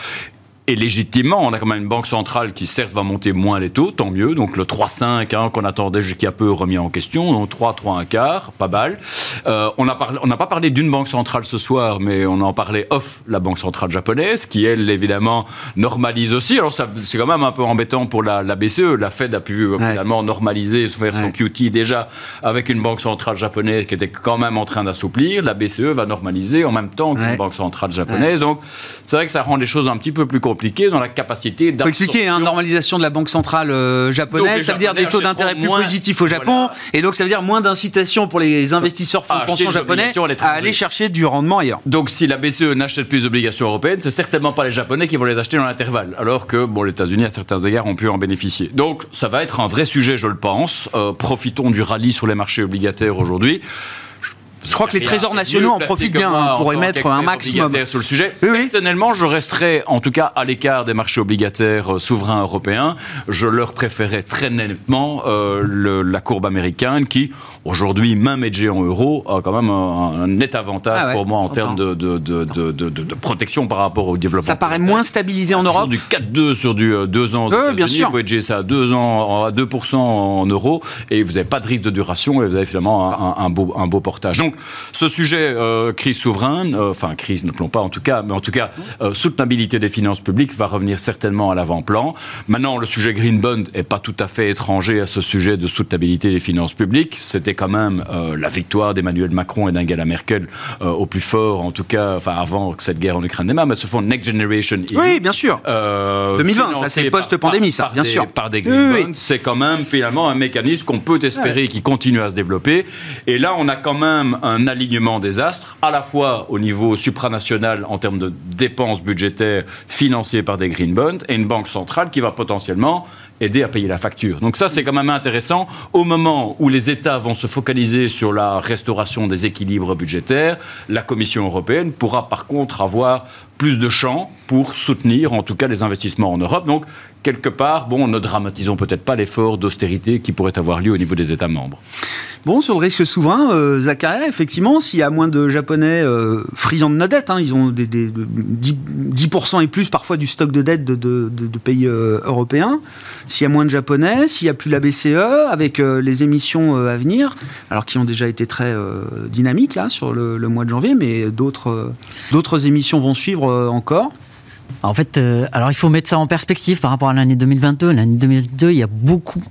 Et légitimement, on a quand même une banque centrale qui certes va monter moins les taux, tant mieux. Donc le 3,5 hein, qu'on attendait jusqu'à peu remis en question, donc 3, 3, 1 quart, pas mal. Euh, on n'a pas parlé d'une banque centrale ce soir, mais on en parlait off la banque centrale japonaise, qui elle évidemment normalise aussi. Alors c'est quand même un peu embêtant pour la, BCE. La Fed a pu finalement normaliser, faire son QT déjà avec une banque centrale japonaise qui était quand même en train d'assouplir. La BCE va normaliser en même temps qu'une banque centrale japonaise. Donc c'est vrai que ça rend les choses un petit peu plus compliquées dans la capacité d'absorption. faut expliquer, hein, normalisation de la banque centrale euh, japonaise, ça veut dire des taux d'intérêt plus positifs au Japon, et donc ça veut dire moins d'incitation pour les investisseurs fonds de pension japonais à aller chercher du rendement ailleurs. Donc si la BCE n'achète plus d'obligations européennes, c'est certainement pas les Japonais qui vont les acheter dans l'intervalle, alors que bon, les États-Unis à certains égards ont pu en bénéficier. Donc ça va être un vrai sujet, je le pense. Euh, profitons du rallye sur les marchés obligataires aujourd'hui. Je crois que les trésors nationaux en profitent bien hein, pour émettre un maximum. Sur le sujet. Personnellement, je resterai en tout cas à l'écart des marchés obligataires euh, souverains européens. Je leur préférais très nettement euh, la courbe américaine qui, aujourd'hui, même hedgée en euros, a quand même un, net avantage ah pour moi en termes de, de, de, protection par rapport au développement. Ça paraît moins stabilisé en Europe Du 4-2 sur du 2 euh, ans aux bien sûr. Vous hedgez ça à 2 ans, à 2% en euros et vous n'avez pas de risque de duration et vous avez finalement un, beau, un beau portage. Donc, ce sujet, euh, crise souveraine, euh, enfin crise ne plombe pas en tout cas, mais en tout cas, euh, soutenabilité des finances publiques va revenir certainement à l'avant-plan. Maintenant, le sujet Green Bond n'est pas tout à fait étranger à ce sujet de soutenabilité des finances publiques. C'était quand même la victoire d'Emmanuel Macron et d'Angela Merkel au plus fort, en tout cas, enfin avant que cette guerre en Ukraine démarre, mais ce fonds Next Generation EU, Oui, bien sûr. 2020, ça c'est post-pandémie, ça, bien sûr. Par des Green Bonds, c'est quand même finalement un mécanisme qu'on peut espérer qui continue à se développer. Et là, on a quand même un alignement des astres, à la fois au niveau supranational en termes de dépenses budgétaires financées par des green bonds, et une banque centrale qui va potentiellement aider à payer la facture. Donc ça, c'est quand même intéressant. Au moment où les États vont se focaliser sur la restauration des équilibres budgétaires, la Commission européenne pourra par contre avoir plus de champs pour soutenir en tout cas les investissements en Europe. Donc, quelque part, bon, ne dramatisons peut-être pas l'effort d'austérité qui pourrait avoir lieu au niveau des États membres. Bon, sur le risque souverain, euh, effectivement, s'il y a moins de Japonais euh, friands de nos dettes, hein, ils ont des, 10%, et plus parfois du stock de dettes de, pays euh, européens, s'il y a moins de Japonais, s'il n'y a plus la BCE, avec euh, les émissions à venir, alors qui ont déjà été très dynamiques là sur le, mois de janvier, mais d'autres émissions vont suivre encore. En fait, alors il faut mettre ça en perspective par rapport à l'année 2022. L'année 2022, il y a beaucoup,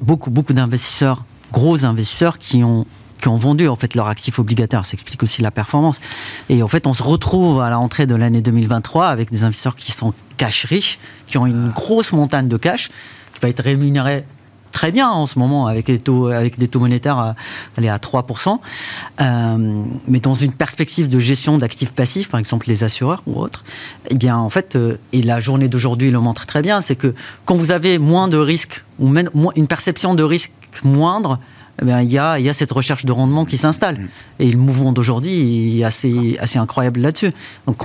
beaucoup, beaucoup d'investisseurs gros investisseurs qui ont qui ont vendu en fait leurs actifs obligataires. Ça explique aussi la performance. Et en fait, on se retrouve à la rentrée de l'année 2023 avec des investisseurs qui sont cash riches, qui ont une grosse montagne de cash, qui va être rémunérée très bien en ce moment avec, des taux, avec des taux monétaires à, aller à 3%. Euh, mais dans une perspective de gestion d'actifs passifs, par exemple les assureurs ou autres, eh bien en fait, euh, et la journée d'aujourd'hui le montre très bien, c'est que quand vous avez moins de risques, ou même une perception de risque moindre, eh il, y a, il y a cette recherche de rendement qui s'installe. Mm. Et le mouvement d'aujourd'hui est assez, assez incroyable là-dessus. Donc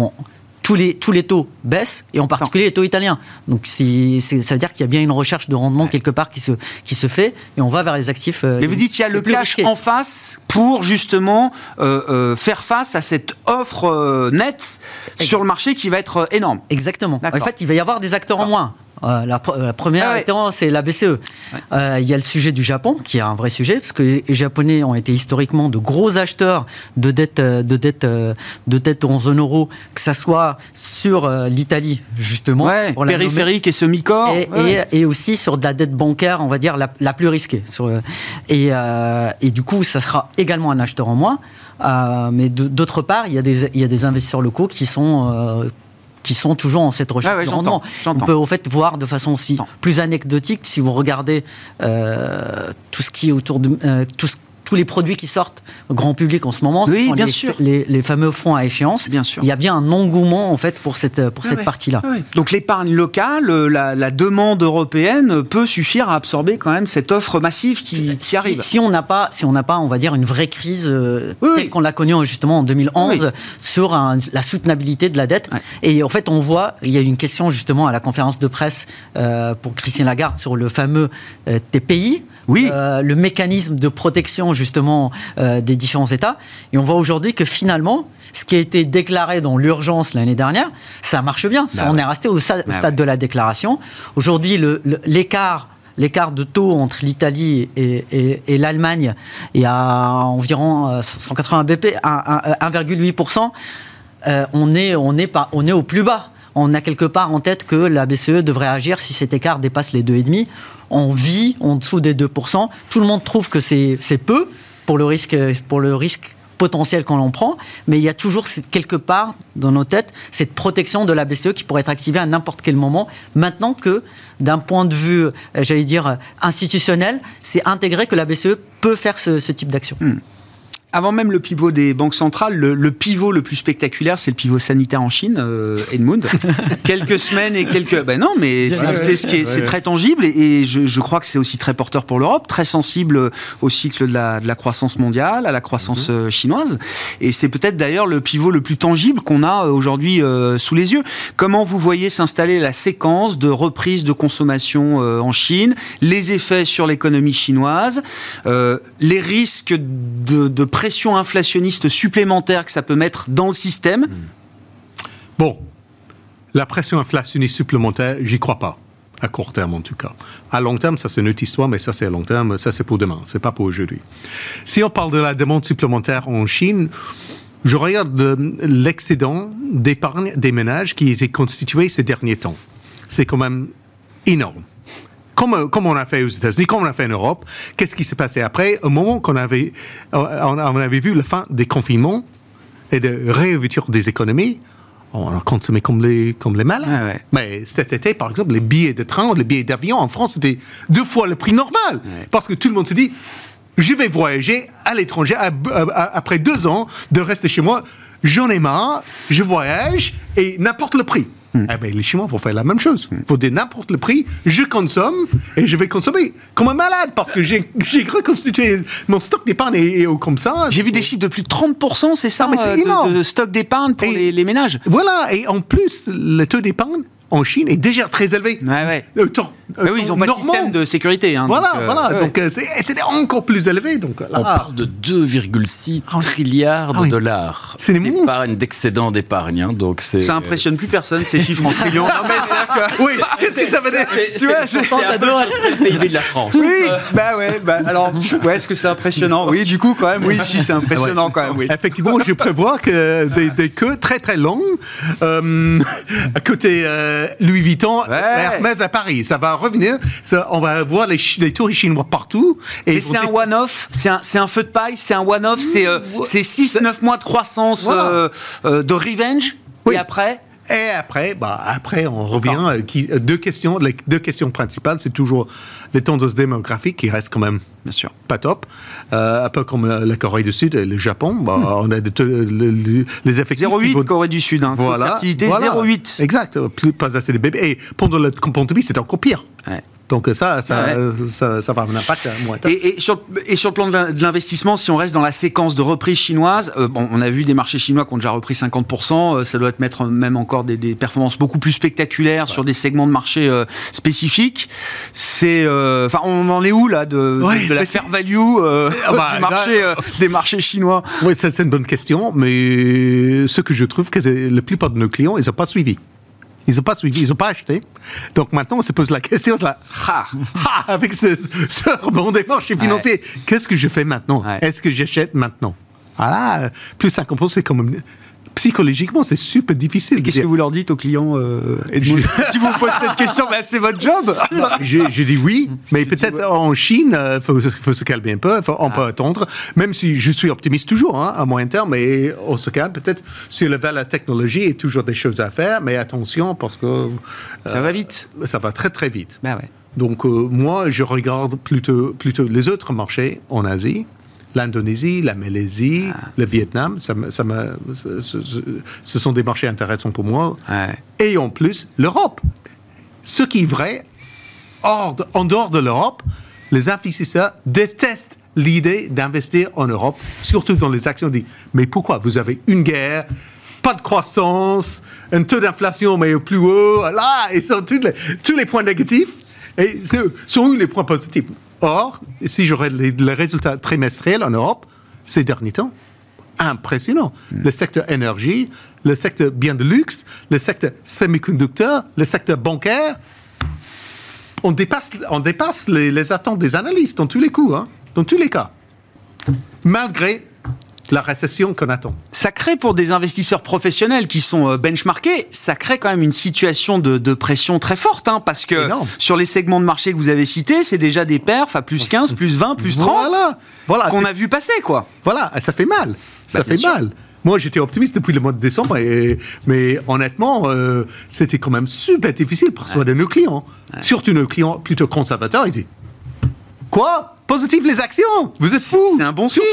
tous, les, tous les taux baissent, et en particulier les taux italiens. Donc ça veut dire qu'il y a bien une recherche de rendement quelque part qui se, qui se fait, et on va vers les actifs. Euh, Mais vous dites qu'il y a le cash en face pour justement euh, euh, faire face à cette offre nette sur le marché qui va être énorme. Exactement. En fait, il va y avoir des acteurs en moins. Euh, la, première ah c'est la BCE. Euh, il y a le sujet du Japon, qui est un vrai sujet, parce que les Japonais ont été historiquement de gros acheteurs de dettes euh, de dette, de dette en zone euro, que ce soit sur l'Italie, justement. périphérique et semi-corps. Et, aussi sur de la dette bancaire, on va dire, la, plus risquée. et, et, du coup, ça sera également un acheteur en moins. mais d'autre part, il y, a des, il y a des investisseurs locaux qui sont qui sont toujours en cette recherche de rendement. On peut au fait voir de façon aussi plus anecdotique si vous regardez euh, tout ce qui est autour de euh, tout ce tous les produits qui sortent au grand public en ce moment, oui, sont bien les, sûr. Les, fameux fonds à échéance. Bien sûr. Il y a bien un engouement en fait pour cette, pour cette partie-là. Donc l'épargne locale, la, demande européenne peut suffire à absorber quand même cette offre massive qui, qui arrive. Si on n'a pas, si on n'a pas, on va dire une vraie crise euh, telle qu'on l'a connue justement en 2011 sur la soutenabilité de la dette. Et en fait, on voit, il y a une question justement à la conférence de presse euh, pour Christine Lagarde sur le fameux euh, TPI. Oui. le mécanisme de protection justement euh, des, différents États. Et on voit aujourd'hui que finalement, ce qui a été déclaré dans l'urgence l'année dernière, ça marche bien. Ça, Bah on ouais. est resté au, Bah stade de la déclaration. Aujourd'hui, l'écart l'écart de taux entre l'Italie et, et- et l'Allemagne est à environ euh, 180 BP, un- un- 1,8%. Euh, on, est, on, est pas, on est au plus bas. On a quelque part en tête que la BCE devrait agir si cet écart dépasse les 2,5. On vit en dessous des 2%. Tout le monde trouve que c'est peu pour le risque, potentiel qu'on en prend, mais il y a toujours quelque part dans nos têtes cette protection de la BCE qui pourrait être activée à n'importe quel moment. Maintenant que, d'un point de vue, euh, j'allais dire, institutionnel, c'est intégré que la BCE peut faire ce, ce type d'action. Avant même le pivot des banques centrales, le, le pivot le plus spectaculaire, c'est le pivot sanitaire en Chine, euh, Edmund. quelques semaines et quelques. Ben non, mais c'est ce qui est, c'est ouais. très tangible et, et je, je crois que c'est aussi très porteur pour l'Europe, très sensible au cycle de la, de la croissance mondiale, à la croissance euh, chinoise. Et c'est peut-être d'ailleurs le pivot le plus tangible qu'on a euh, aujourd'hui euh, sous les yeux. Comment vous voyez s'installer la séquence de reprise de consommation euh, en Chine, les effets sur l'économie chinoise, les risques de, de pression inflationniste supplémentaire que ça peut mettre dans le système Bon, la pression inflationniste supplémentaire, j'y crois pas. À court terme, en tout cas. À long terme, ça c'est une autre histoire, mais ça c'est à long terme, ça c'est pour demain, c'est pas pour aujourd'hui. Si on parle de la demande supplémentaire en Chine, je regarde euh, l'excédent d'épargne des ménages qui était constitué ces derniers temps. C'est quand même énorme. Comme, euh, comme on a fait aux États-Unis, comme on a fait en Europe, qu'est-ce qui s'est passé après? Au moment qu'on avait, euh, on avait vu la fin des confinements et de réouverture des économies, on a consommé comme les, comme les malades. Ouais. Mais cet été, par exemple, les billets de train, les billets d'avion en France, c'était deux fois le prix normal. Parce que tout le monde se dit, je vais voyager à l'étranger après deux ans de rester chez moi. J'en ai marre, je voyage et n'importe le prix. Eh ben, les Chinois vont faire la même chose. Il faut dire n'importe le prix, je consomme et je vais consommer comme un malade parce que j'ai reconstitué mon stock d'épargne et, et comme ça. J'ai vu des chiffres de plus de 30%, c'est ça, Non, mais c'est euh, de- énorme. de, stock d'épargne pour les ménages. Voilà, et en plus, le taux d'épargne en Chine est déjà très élevé. Ouais, ouais. Le taux- Mais oui, ils n'ont pas de système de sécurité. hein, Voilà, donc, euh, voilà. ouais. Donc, euh, c'est encore plus élevé. Donc, là, On parle de 2,6 trilliards Ah de oui. dollars C'est d'épargne, d'excédent d'épargne. hein, donc c'est, ça impressionne plus personne, ces chiffres en trillions. Non, mais c'est-à-dire que- oui, qu'est-ce que ça veut dire? C'est, Tu vois, c'est, le PIB de la France. Oui, bah ouais, bah alors, ouais, est-ce que c'est impressionnant? Oui, du coup, quand même, oui, si, c'est impressionnant quand même, oui. Effectivement, je prévois que des, queues très très longues euh, à côté euh, Louis Vuitton, Ouais. Hermès à Paris. Ça va revenir. Ça, on va voir les, les touristes chinois partout. Et c'est un one-off, c'est un, feu de paille, c'est un one-off, c'est euh, c'est 6-9 mois de croissance Voilà. euh, euh, de revenge? Oui. Et après? Et après, bah, après, on revient. euh, qui, euh, deux questions. Les deux questions principales, c'est toujours les tendances démographiques qui restent quand même Bien sûr. pas top. Euh, un peu comme la, la Corée du Sud et le Japon. Bah, Hmm. On a de- de- le- le- les effectifs. qui 0,8 vont- Corée du Sud, hein, Voilà. fertilité voilà. 0,8. Exact. Plus, pas assez de bébés. Et pendant le pandémie, c'est encore pire. Ouais. Donc ça, ça, Ouais. ça, ça va avoir un impact moins. Et, et sur, et sur le plan de l'in- de l'investissement, si on reste dans la séquence de reprise chinoise, euh, bon, on a vu des marchés chinois qui ont déjà repris 50%, euh, ça doit être mettre même encore des, des performances beaucoup plus spectaculaires sur des segments de marché euh, spécifiques. C'est, euh, enfin, on en est où là de, Ouais, de la fair value euh, Ah bah, du marché, là- euh, des marchés chinois? Oui, c'est une bonne question, mais ce que je trouve que c'est- la plupart de nos clients, ils n'ont pas suivi. Ils n'ont pas suivi, ils n'ont pas acheté. Donc maintenant, on se pose la question, là, avec ce, ce rebond des marchés financiers, qu'est-ce que je fais maintenant? Ouais. Est-ce que j'achète maintenant? Ah plus 50%, c'est comme... Psychologiquement, c'est super difficile. Qu'est-ce que vous leur dites aux clients euh, Edmond Si vous me posez cette question, bah, c'est votre job je, je dis oui, mais peut-être en Chine, il faut, faut se calmer un peu, faut- on Ah. peut attendre, même si je suis optimiste toujours, hein, à moyen terme, mais on se calme. Peut-être sur le la technologie, il y a toujours des choses à faire, mais attention, parce que euh, Ça va vite. ça va très très vite. Ouais. Donc euh, moi, je regarde plutôt, plutôt les autres marchés en Asie. L'Indonésie, la Malaisie, Ah. le Vietnam, ça ça ce, sont des marchés intéressants pour moi. Ouais. Et en plus, l'Europe. Ce qui est vrai, hors de- en dehors de l'Europe, les investisseurs détestent l'idée d'investir en Europe, surtout dans les actions. Disent, mais pourquoi? Vous avez une guerre, pas de croissance, un taux d'inflation mais au plus haut, là, ils sont tous les, tous les points négatifs. Et ce sont où les points positifs Or, si j'aurais les, les résultats trimestriels en Europe, ces derniers temps. Impressionnant. Le secteur énergie, le secteur bien de luxe, le secteur semi-conducteur, le secteur bancaire. On dépasse, on dépasse les, les attentes des analystes dans tous les coups, hein, dans tous les cas. Malgré la récession qu'on attend. Ça crée pour des investisseurs professionnels qui sont euh, benchmarkés, ça crée quand même une situation de, de pression très forte, hein, parce que Énorme. sur les segments de marché que vous avez cités, c'est déjà des perfs à plus 15, plus 20, plus 30 Voilà, voilà. qu'on a vu passer, quoi. Voilà, ça fait mal. Ça Bah, fait sûr. mal. Moi, j'étais optimiste depuis le mois de décembre, et- mais honnêtement, euh, c'était quand même super difficile pour soi de nos clients. Surtout nos clients plutôt conservateurs, ils disent Quoi? Positif les actions? Vous êtes fous C'est un bon signe.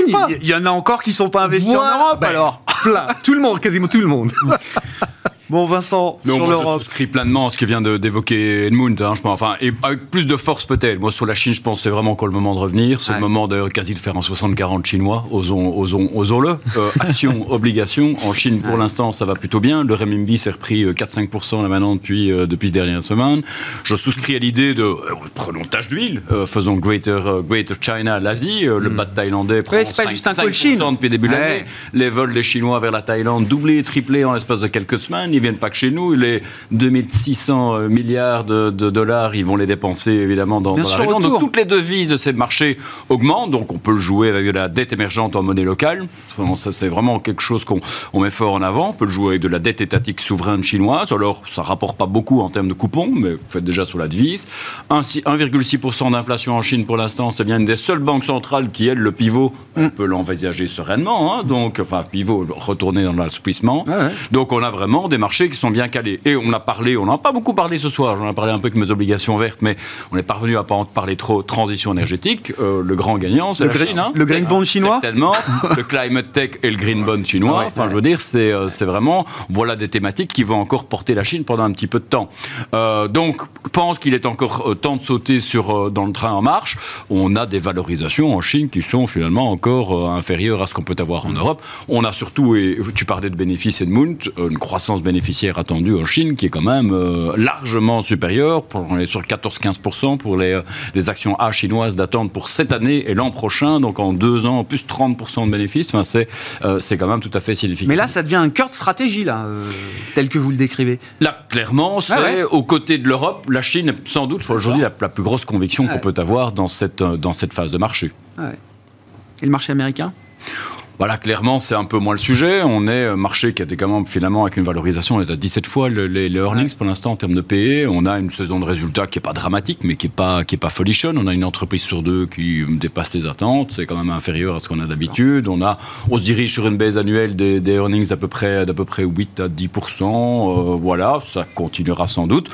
Il y en a encore qui sont pas investis Voilà. en Europe, Ben, alors. plein. Tout le monde, quasiment tout le monde. Bon, Vincent, Non, sur moi, je l'Europe. souscris pleinement à ce que vient de- d'évoquer Edmund. Hein, je pense, enfin, et avec plus de force peut-être. Moi, sur la Chine, je pense que c'est vraiment encore le moment de revenir. C'est Ouais. le moment de quasi de faire en 60-40 chinois. Osons, osons, osons-le. Euh, action, obligation. En Chine, pour l'instant, ça va plutôt bien. Le renminbi s'est repris euh, 4-5% là maintenant depuis, euh, depuis ces dernières semaines. Je souscris à l'idée de, euh, prenons tâche d'huile, euh, faisons Greater, euh, Greater China, l'Asie. Euh, Le baht thaïlandais prend Ouais, c'est pas 5, juste un call 5% Chine. depuis début de l'année. Les vols des Chinois vers la Thaïlande doublés, triplés en l'espace de quelques semaines. Ils viennent pas que chez nous. Les 2600 milliards de, de dollars, ils vont les dépenser évidemment dans, dans la région. Donc toutes les devises de ces marchés augmentent. Donc on peut le jouer avec de la dette émergente en monnaie locale. Ça, c'est vraiment quelque chose qu'on on met fort en avant. On peut le jouer avec de la dette étatique souveraine chinoise. Alors ça rapporte pas beaucoup en termes de coupons, mais vous faites déjà sur la devise. Un- 1,6% d'inflation en Chine pour l'instant, c'est bien une des seules banques centrales qui, elle, le pivot, on peut l'envisager sereinement. hein. donc, enfin, pivot, retourner dans l'assouplissement. Ouais. Donc on a vraiment des marchés qui sont bien calés. Et on a parlé, on n'en a pas beaucoup parlé ce soir, j'en ai parlé un peu avec mes obligations vertes, mais on est parvenu à pas en parler trop transition énergétique. Euh, le grand gagnant, c'est Le la green- Chine. hein. le green bond chinois Certainement. le climate tech et le green bond chinois. Enfin, je veux dire, c'est euh, c'est vraiment, voilà des thématiques qui vont encore porter la Chine pendant un petit peu de temps. Euh, donc, je pense qu'il est encore euh, temps de sauter sur, dans le train en marche. On a des valorisations en Chine qui sont finalement encore inférieures à ce qu'on peut avoir en Europe. On a surtout, et tu parlais de bénéfices Edmund, une croissance bénéficiaire attendue en Chine qui est quand même euh, largement supérieure. Pour, on est sur 14-15% pour les, euh, les actions A chinoises d'attendre pour cette année et l'an prochain. Donc en deux ans, plus 30% de bénéfices. Enfin, c'est euh, quand même tout à fait significatif. Mais là, ça devient un cœur de stratégie, là, euh, tel que vous le décrivez. Là, clairement, c'est Ah ouais. aux côtés de l'Europe, la Chine sans doute aujourd'hui la, la plus grosse conviction Ouais. qu'on peut avoir dans cette, dans cette phase de marché. Et le marché américain? Voilà, clairement, c'est un peu moins le sujet. On est un marché qui a été quand même finalement avec une valorisation, on est à 17 fois le- les, les earnings pour l'instant en termes de PE. On a une saison de résultats qui est pas dramatique, mais qui est pas qui est pas folichonne. On a une entreprise sur deux qui dépasse les attentes. C'est quand même inférieur à ce qu'on a d'habitude. On a, on se dirige sur une baisse annuelle des, des earnings d'à peu près d'à peu près 8 à 10% Euh, Voilà, ça continuera sans doute.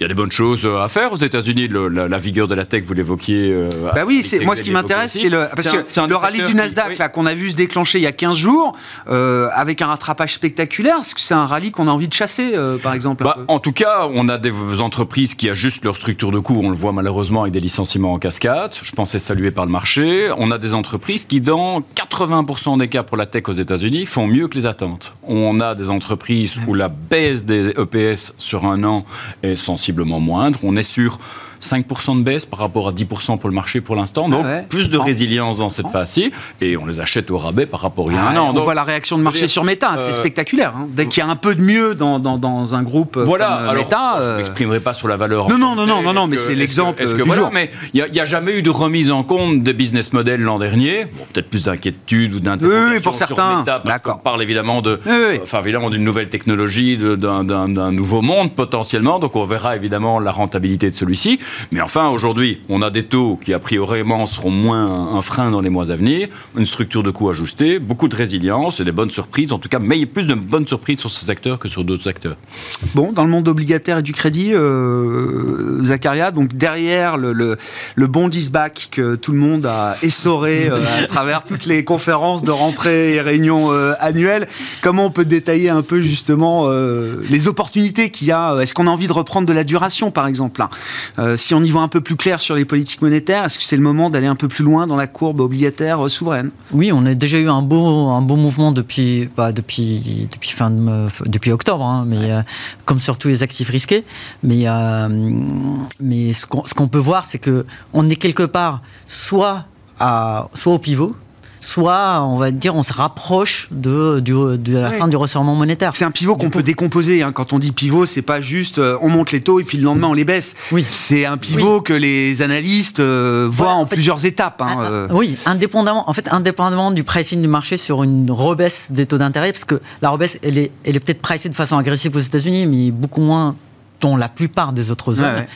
Il y a des bonnes choses à faire aux États-Unis. Le- La, la vigueur de la tech, vous l'évoquiez. euh, Bah oui, c'est moi ce qui m'intéresse, c'est le aussi. parce C'est un- que c'est un le rallye du Nasdaq oui. là qu'on a vu se déclencher il y a 15 jours euh, avec un rattrapage spectaculaire. Est-ce que c'est un rallye qu'on a envie de chasser, euh, par exemple Bah, en tout cas, on a des entreprises qui ajustent leur structure de coût. On le voit malheureusement avec des licenciements en cascade. Je pense c'est salué par le marché. On a des entreprises qui, dans 80% des cas pour la tech aux États-Unis, font mieux que les attentes. On a des entreprises où la baisse des EPS sur un an est sensiblement moindre. On est sur 5% de baisse par rapport à 10% pour le marché pour l'instant. Donc, Ah ouais. plus de résilience dans cette phase-ci. Et on les achète au rabais par rapport à il y a un Ah, an. on Donc, voit la réaction de marché dire, sur Meta, c'est euh, spectaculaire. hein. Dès qu'il y a un peu de mieux dans, dans, dans un groupe Voilà, comme euh, alors Meta, je euh, m'exprimerai pas sur la valeur. Non, non, non, non, non, mais c'est l'exemple du voilà, jour. Mais il n'y a, jamais eu de remise en compte des business models l'an dernier. Bon, peut-être plus d'inquiétude ou d'interrogation Oui, oui, pour certains. Meta, parce qu'on parle évidemment de, Oui, oui. enfin évidemment d'une nouvelle technologie, d'un, nouveau monde potentiellement. Donc on verra évidemment la rentabilité de celui-ci. Mais enfin aujourd'hui, on a des taux qui a priori seront moins un frein dans les mois à venir, une structure de coûts ajustée, beaucoup de résilience et des bonnes surprises. En tout cas, mais il y a plus de bonnes surprises sur ce secteur que sur d'autres secteurs. Bon, dans le monde obligataire et du crédit, euh, Zacharia, donc derrière le, le, le bond back que tout le monde a essoré euh, à travers toutes les conférences de rentrée et réunions euh, annuelles, comment on peut détailler un peu justement euh, les opportunités qu'il y a Est-ce qu'on a envie de reprendre de la duration, par exemple hein Euh, Si on y voit un peu plus clair sur les politiques monétaires, est-ce que c'est le moment d'aller un peu plus loin dans la courbe obligataire souveraine? Oui, on a déjà eu un beau, un beau mouvement depuis, bah, depuis, depuis, fin de, depuis octobre, hein, mais, euh, comme sur tous les actifs risqués. Mais, euh, mais ce qu'on ce qu'on peut voir, c'est que on est quelque part soit, à, soit au pivot, soit, on va dire, on se rapproche de, de la fin du resserrement monétaire. C'est un pivot qu'on peut décomposer. Hein. Quand on dit pivot, c'est pas juste euh, on monte les taux et puis le lendemain on les baisse. Oui. C'est un pivot que les analystes euh, voient en, plusieurs étapes. Hein, oui, indépendamment, en fait, indépendamment du pricing du marché sur une rebaisse des taux d'intérêt, parce que la rebaisse, elle est, elle est peut-être pricée de façon agressive aux États-Unis, mais beaucoup moins dans la plupart des autres zones.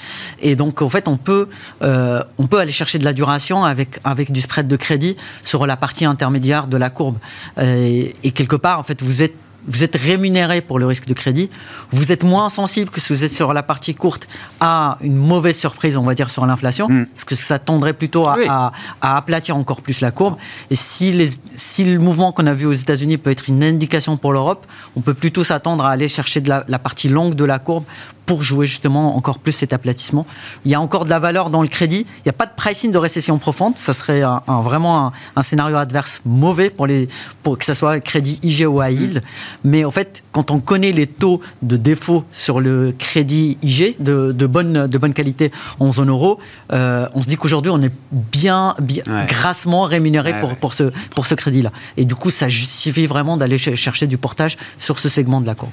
Et donc, en fait, on peut, euh, on peut aller chercher de la duration avec, avec du spread de crédit sur la partie intermédiaire de la courbe. et quelque part, en fait, vous êtes vous êtes rémunéré pour le risque de crédit, vous êtes moins sensible que si vous êtes sur la partie courte à une mauvaise surprise, on va dire, sur l'inflation, mm. parce que ça tendrait plutôt à, aplatir encore plus la courbe. Et si, les, si le mouvement qu'on a vu aux États-Unis peut être une indication pour l'Europe, on peut plutôt s'attendre à aller chercher de la, la partie longue de la courbe pour jouer justement encore plus cet aplatissement. Il y a encore de la valeur dans le crédit. Il n'y a pas de pricing de récession profonde. Ça serait un, vraiment un, scénario adverse mauvais pour, les, pour que ce soit crédit IG ou high yield. Mais en fait, quand on connaît les taux de défaut sur le crédit IG de, de bonne, de bonne qualité en zone euro, euh, on se dit qu'aujourd'hui, on est bien, bien grassement rémunéré pour, pour ce, pour ce crédit-là. Et du coup, ça justifie vraiment d'aller chercher du portage sur ce segment de la courbe.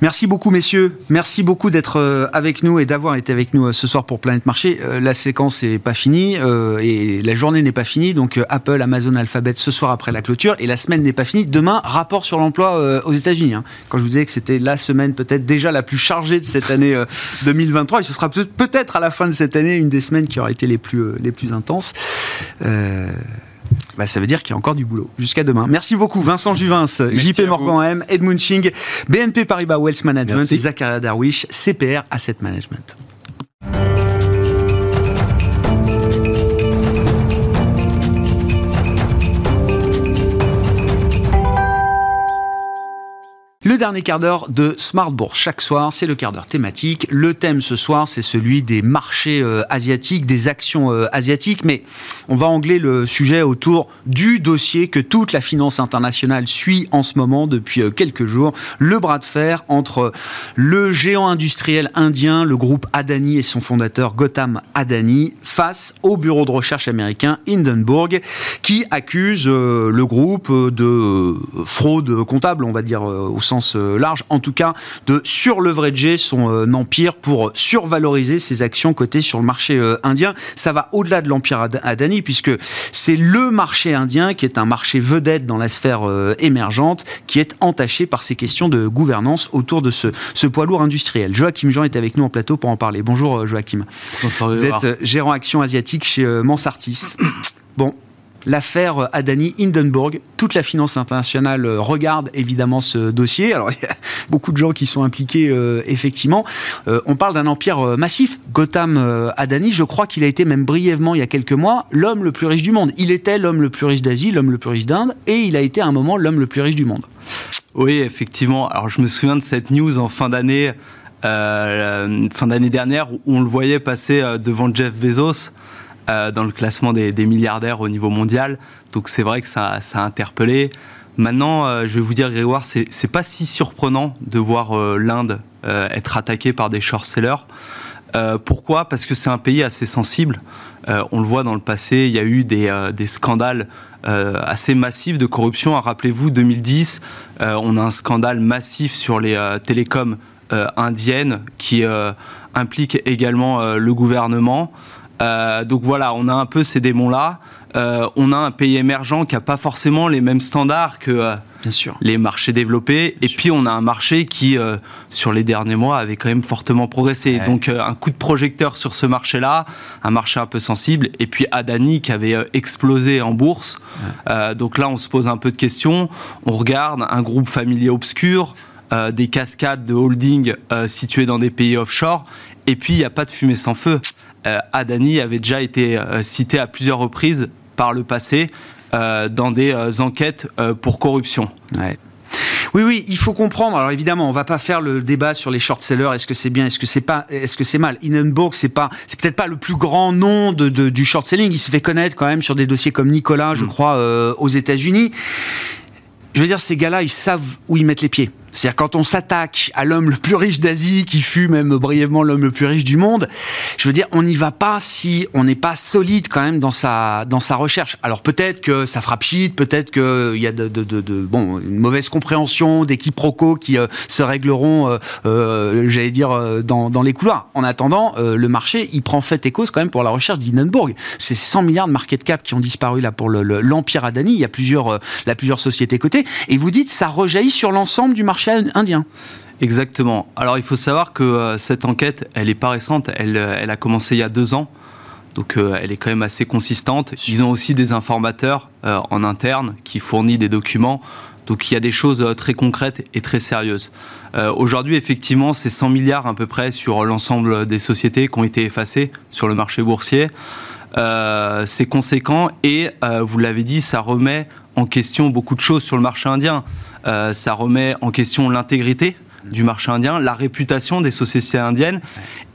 Merci beaucoup, messieurs. Merci beaucoup d'être euh, avec nous et d'avoir été avec nous euh, ce soir pour Planète Marché. Euh, la séquence n'est pas finie et la journée n'est pas finie. Donc, Apple, Amazon, Alphabet ce soir après la clôture et la semaine n'est pas finie. Demain, rapport sur l'emploi aux États-Unis. Hein. Quand je vous disais que c'était la semaine peut-être déjà la plus chargée de cette année 2023 et ce sera peut-être à la fin de cette année une des semaines qui aura été les plus, les plus intenses. Bah, ça veut dire qu'il y a encore du boulot. Jusqu'à demain. Merci beaucoup, Vincent Juvins, JP Morgan M, Edmund Ching, BNP Paribas Wealth Management et Darwish, CPR Asset Management. Dernier quart d'heure de Smart Bourse. Chaque soir, c'est le quart d'heure thématique. Le thème ce soir, c'est celui des marchés euh, asiatiques, des actions euh, asiatiques. Mais on va angler le sujet autour du dossier que toute la finance internationale suit en ce moment depuis euh, quelques jours. Le bras de fer entre le géant industriel indien, le groupe Adani et son fondateur Gautam Adani, face au bureau de recherche américain Hindenburg, qui accuse le groupe de fraude comptable, on va dire, au sens euh, large, en tout cas de surleverager son euh, empire pour survaloriser ses actions cotées sur le marché euh, indien. Ça va au-delà de l'empire Adani, puisque c'est le marché indien qui est un marché vedette dans la sphère émergente, qui est entaché par ces questions de gouvernance autour de ce, ce poids lourd industriel. Joachim Jean est avec nous en plateau pour en parler. Bonjour Joachim. Bonsoir, Vous êtes gérant action asiatique chez Mansartis. Bon, l'affaire Adani Hindenburg. Toute la finance internationale euh, regarde évidemment ce dossier. Alors, il y a beaucoup de gens qui sont impliqués, euh, effectivement. Euh, on parle d'un empire massif. Gotham Adani, je crois qu'il a été même brièvement, il y a quelques mois, l'homme le plus riche du monde. Il était l'homme le plus riche d'Asie, l'homme le plus riche d'Inde, et il a été à un moment l'homme le plus riche du monde. Oui, effectivement. Alors, je me souviens de cette news en fin d'année. fin d'année dernière où on le voyait passer devant Jeff Bezos euh, dans le classement des, milliardaires au niveau mondial. Donc c'est vrai que ça, a interpellé. Maintenant, euh, je vais vous dire, Grégoire, c'est pas si surprenant de voir euh, l'Inde être attaquée par des short-sellers. pourquoi? Parce que c'est un pays assez sensible. on le voit dans le passé, il y a eu des, des scandales assez massifs de corruption. Ah, rappelez-vous, 2010, on a un scandale massif sur les télécoms indiennes qui implique également le gouvernement. Euh, donc voilà, on a un peu ces démons-là. Euh, on a un pays émergent qui n'a pas forcément les mêmes standards que euh, Bien sûr. les marchés développés. et puis on a un marché qui, sur les derniers mois, avait quand même fortement progressé. Donc un coup de projecteur sur ce marché-là, un marché un peu sensible. Et puis Adani qui avait explosé en bourse. donc là, on se pose un peu de questions. On regarde un groupe familier obscur. des cascades de holding situées dans des pays offshore, et puis il n'y a pas de fumée sans feu. Euh, Adani avait déjà été euh, cité à plusieurs reprises par le passé euh, dans des enquêtes pour corruption. Oui, oui, il faut comprendre. Alors évidemment, on va pas faire le débat sur les short-sellers. Est-ce que c'est bien, est-ce que c'est pas, est-ce que c'est mal? Hindenburg, c'est pas, c'est peut-être pas le plus grand nom de, du short-selling. Il s'est fait connaître quand même sur des dossiers comme Nicolas, je mm. crois, aux États-Unis. Je veux dire, ces gars-là, ils savent où ils mettent les pieds. C'est-à-dire quand on s'attaque à l'homme le plus riche d'Asie, qui fut même brièvement l'homme le plus riche du monde, je veux dire, on n'y va pas si on n'est pas solide quand même dans sa dans sa recherche. Alors peut-être que ça frappe shit, peut-être qu'il y a de, de, de, bon une mauvaise compréhension, des quiproquos qui euh, se régleront, euh, euh, j'allais dire dans, dans les couloirs. En attendant, le marché il prend fait et cause quand même pour la recherche d'Hindenburg. C'est 100 milliards de market cap qui ont disparu là pour l'empire le, Adani. Il y a plusieurs la plusieurs sociétés cotées et vous dites ça rejaillit sur l'ensemble du marché indien. Exactement. Alors il faut savoir que euh, cette enquête, elle n'est pas récente, elle, euh, elle, a commencé il y a deux ans. Donc euh, elle est quand même assez consistante. Ils ont aussi des informateurs en interne qui fournissent des documents. Donc il y a des choses très concrètes et très sérieuses. Aujourd'hui, effectivement, c'est 100 milliards à peu près sur l'ensemble des sociétés qui ont été effacées sur le marché boursier. c'est conséquent et, vous l'avez dit, ça remet en question beaucoup de choses sur le marché indien. Ça remet en question l'intégrité du marché indien, la réputation des sociétés indiennes.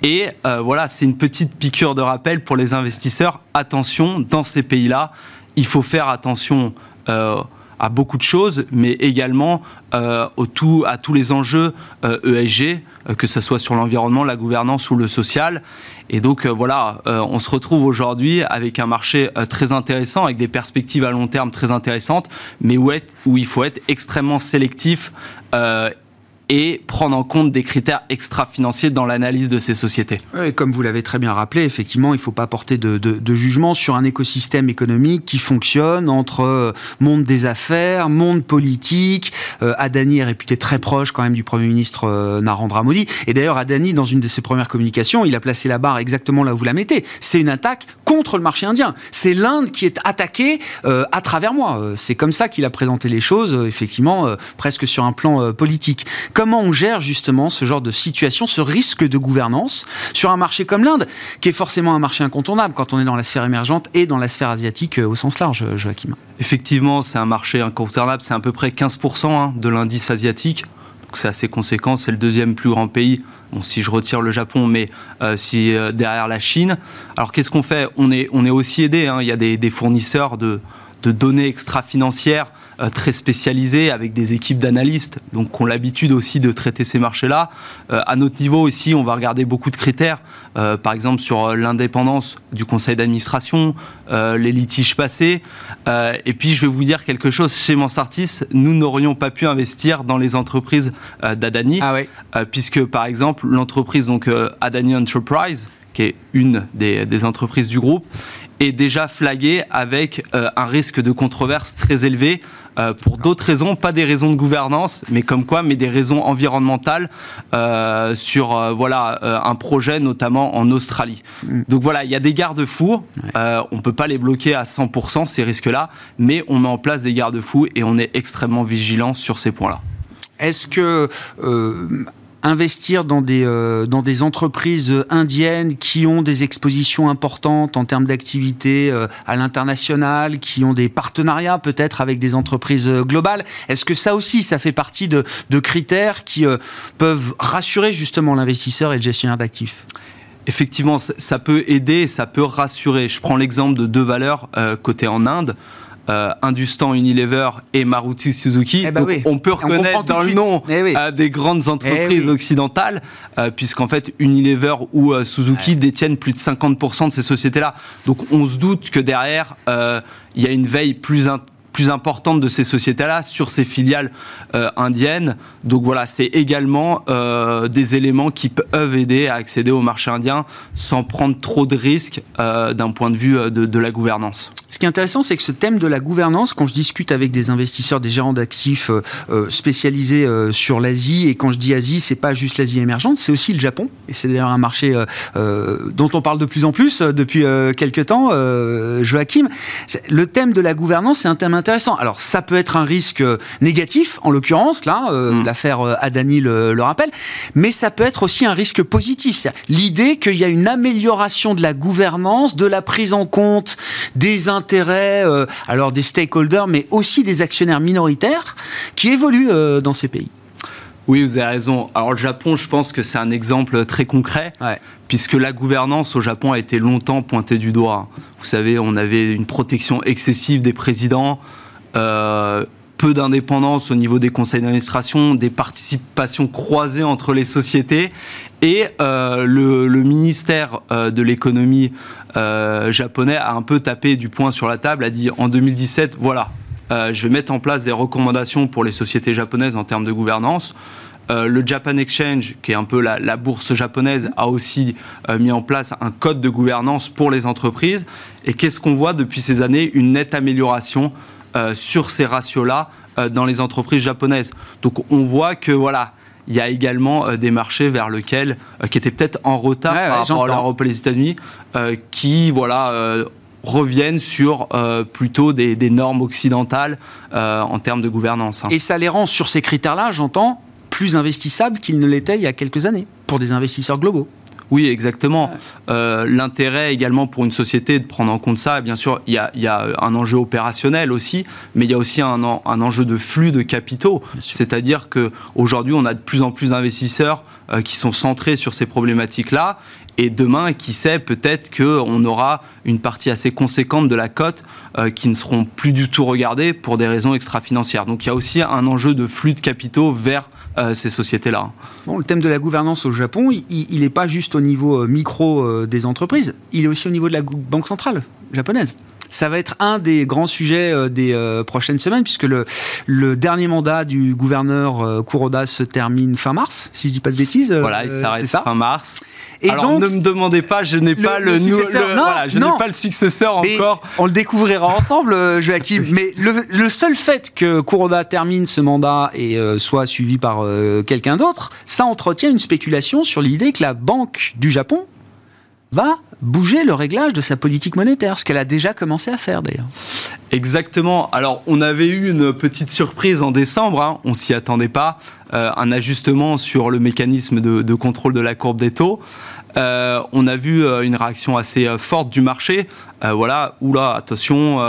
Et euh, voilà, c'est une petite piqûre de rappel pour les investisseurs. Attention, dans ces pays-là, il faut faire attention. Euh, à beaucoup de choses, mais également euh, au tout, à tous les enjeux ESG, e que ce soit sur l'environnement, la gouvernance ou le social. Et donc voilà, on se retrouve aujourd'hui avec un marché très intéressant, avec des perspectives à long terme très intéressantes, mais où, où il faut être extrêmement sélectif et prendre en compte des critères extra-financiers dans l'analyse de ces sociétés. comme vous l'avez très bien rappelé, effectivement, il ne faut pas porter de, jugement sur un écosystème économique qui fonctionne entre euh, monde des affaires, monde politique. Euh, Adani est réputé très proche quand même du Premier ministre euh, Narendra Modi. Et d'ailleurs, Adani, dans une de ses premières communications, il a placé la barre exactement là où vous la mettez. C'est une attaque contre le marché indien. C'est l'Inde qui est attaquée à travers moi. C'est comme ça qu'il a présenté les choses, effectivement, presque sur un plan politique. Comment on gère justement ce genre de situation, ce risque de gouvernance sur un marché comme l'Inde, qui est forcément un marché incontournable quand on est dans la sphère émergente et dans la sphère asiatique euh, au sens large, euh, Joachim Effectivement, c'est un marché incontournable, c'est à peu près 15% hein, de l'indice asiatique. C'est assez conséquent, c'est le deuxième plus grand pays si je retire le Japon, mais euh, si derrière la Chine. Alors qu'est-ce qu'on fait? On est, on est aussi aidé. Hein. Il y a des, fournisseurs de, de données extra-financières très spécialisés avec des équipes d'analystes, donc qui ont l'habitude aussi de traiter ces marchés-là. Euh, à notre niveau aussi, on va regarder beaucoup de critères, euh, par exemple sur l'indépendance du conseil d'administration, les litiges passés. et puis, je vais vous dire quelque chose, chez Mansartis, nous n'aurions pas pu investir dans les entreprises d'Adani, ah puisque, par exemple, l'entreprise donc Adani Enterprise, qui est une des, des entreprises du groupe, est déjà flaguée avec un risque de controverse très élevé euh, pour d'autres raisons, pas des raisons de gouvernance, mais comme quoi, mais des raisons environnementales euh, sur euh, voilà un projet notamment en Australie. Mm. Donc voilà, il y a des garde-fous. on peut pas les bloquer à 100% ces risques-là, mais on met en place des garde-fous et on est extrêmement vigilant sur ces points-là. Est-ce que investir dans des, euh, entreprises indiennes qui ont des expositions importantes en termes d'activité euh, à l'international, qui ont des partenariats peut-être avec des entreprises euh, globales. Est-ce que ça aussi, ça fait partie de, de critères qui peuvent rassurer justement l'investisseur et le gestionnaire d'actifs? Effectivement, ça peut aider, ça peut rassurer. Je prends l'exemple de deux valeurs côté en Inde euh, Industan Unilever et Maruti Suzuki. Eh ben on peut reconnaître dans le nom eh euh, des grandes entreprises eh occidentales, euh, puisqu'en fait Unilever ou euh, Suzuki détiennent plus de 50% de ces sociétés-là. Donc on se doute que derrière, il y a une veille plus, plus importante de ces sociétés-là sur ces filiales indiennes. Donc voilà, c'est également des éléments qui peuvent aider à accéder au marché indien sans prendre trop de risques d'un point de vue de la gouvernance. Ce qui est intéressant, c'est que ce thème de la gouvernance, quand je discute avec des investisseurs, des gérants d'actifs euh, euh, spécialisés euh, sur l'Asie, et quand je dis Asie, c'est pas juste l'Asie émergente, c'est aussi le Japon. Et c'est d'ailleurs un marché dont on parle de plus en plus depuis quelques temps, Joachim. Le thème de la gouvernance, c'est un thème intéressant. Alors, ça peut être un risque négatif, en l'occurrence, là, mm. l'affaire Adani le, le, rappelle, mais ça peut être aussi un risque positif. L'idée qu'il y a une amélioration de la gouvernance, de la prise en compte des intérêts euh, alors des stakeholders, mais aussi des actionnaires minoritaires qui évoluent euh, dans ces pays. Oui, vous avez raison. Alors le Japon, je pense que c'est un exemple très concret, puisque la gouvernance au Japon a été longtemps pointée du doigt. Vous savez, on avait une protection excessive des présidents. Euh, peu d'indépendance au niveau des conseils d'administration, des participations croisées entre les sociétés. Et euh, le, ministère euh, de l'économie euh, japonais a un peu tapé du poing sur la table, a dit en 2017, voilà, je vais mettre en place des recommandations pour les sociétés japonaises en termes de gouvernance. Le Japan Exchange, qui est un peu la, bourse japonaise, a aussi mis en place un code de gouvernance pour les entreprises. Et qu'est-ce qu'on voit depuis ces années? Une nette amélioration euh, sur ces ratios-là dans les entreprises japonaises. Donc on voit que voilà. Il y a également des marchés vers lesquels, qui étaient peut-être en retard par rapport à l'Europe et les États-Unis, qui voilà, reviennent sur plutôt des, normes occidentales en termes de gouvernance. Hein. Et ça les rend sur ces critères-là, j'entends, plus investissable qu'il ne l'était il y a quelques années pour des investisseurs globaux. Oui, exactement. Euh, l'intérêt également pour une société de prendre en compte ça, bien sûr, il y a, un enjeu opérationnel aussi, mais il y a aussi un, un enjeu de flux de capitaux. C'est-à-dire qu'aujourd'hui, on a de plus en plus d'investisseurs euh, qui sont centrés sur ces problématiques-là. Et demain, qui sait, peut-être qu'on aura une partie assez conséquente de la cote euh, qui ne seront plus du tout regardées pour des raisons extra-financières. Donc il y a aussi un enjeu de flux de capitaux vers euh, ces sociétés-là. Bon, le thème de la gouvernance au Japon, il n'est pas juste au niveau euh, micro euh, des entreprises, il est aussi au niveau de la Banque centrale japonaise ça va être un des grands sujets des prochaines semaines, puisque le, le, dernier mandat du gouverneur Kuroda se termine fin mars, si je dis pas de bêtises. Voilà, il s'arrête fin mars. Et Alors, donc, ne me demandez pas, je n'ai pas le, successeur. non, je n'ai pas le successeur encore. On le découvrira ensemble, euh, Joachim. Mais le, seul fait que Kuroda termine ce mandat et euh, soit suivi par euh, quelqu'un d'autre, ça entretient une spéculation sur l'idée que la Banque du Japon va bouger le réglage de sa politique monétaire, ce qu'elle a déjà commencé à faire d'ailleurs. Exactement. Alors on avait eu une petite surprise en décembre, hein. on s'y attendait pas, un ajustement sur le mécanisme de, contrôle de la courbe des taux. Euh, on a vu euh, une réaction assez euh, forte du marché. Voilà, oula, attention,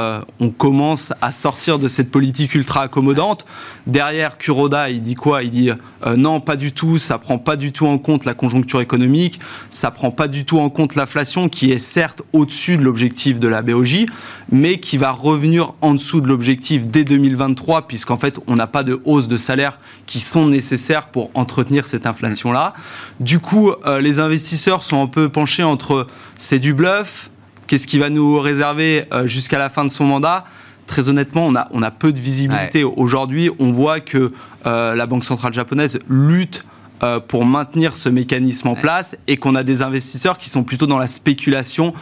on commence à sortir de cette politique ultra accommodante. Derrière, Kuroda, il dit quoi? Il dit non, pas du tout, ça prend pas du tout en compte la conjoncture économique, ça prend pas du tout en compte l'inflation qui est certes au-dessus de l'objectif de la BOJ, mais qui va revenir en dessous de l'objectif dès 2023, puisqu'en fait, on n'a pas de hausse de salaire qui sont nécessaires pour entretenir cette inflation-là. Du coup, les investisseurs sont un peu penchés entre c'est du bluff, qu'est-ce qui va nous réserver euh, jusqu'à la fin de son mandat? Très honnêtement, on a, on a peu de visibilité. Aujourd'hui, on voit que euh, la Banque centrale japonaise lutte euh, pour maintenir ce mécanisme en place et qu'on a des investisseurs qui sont plutôt dans la spéculation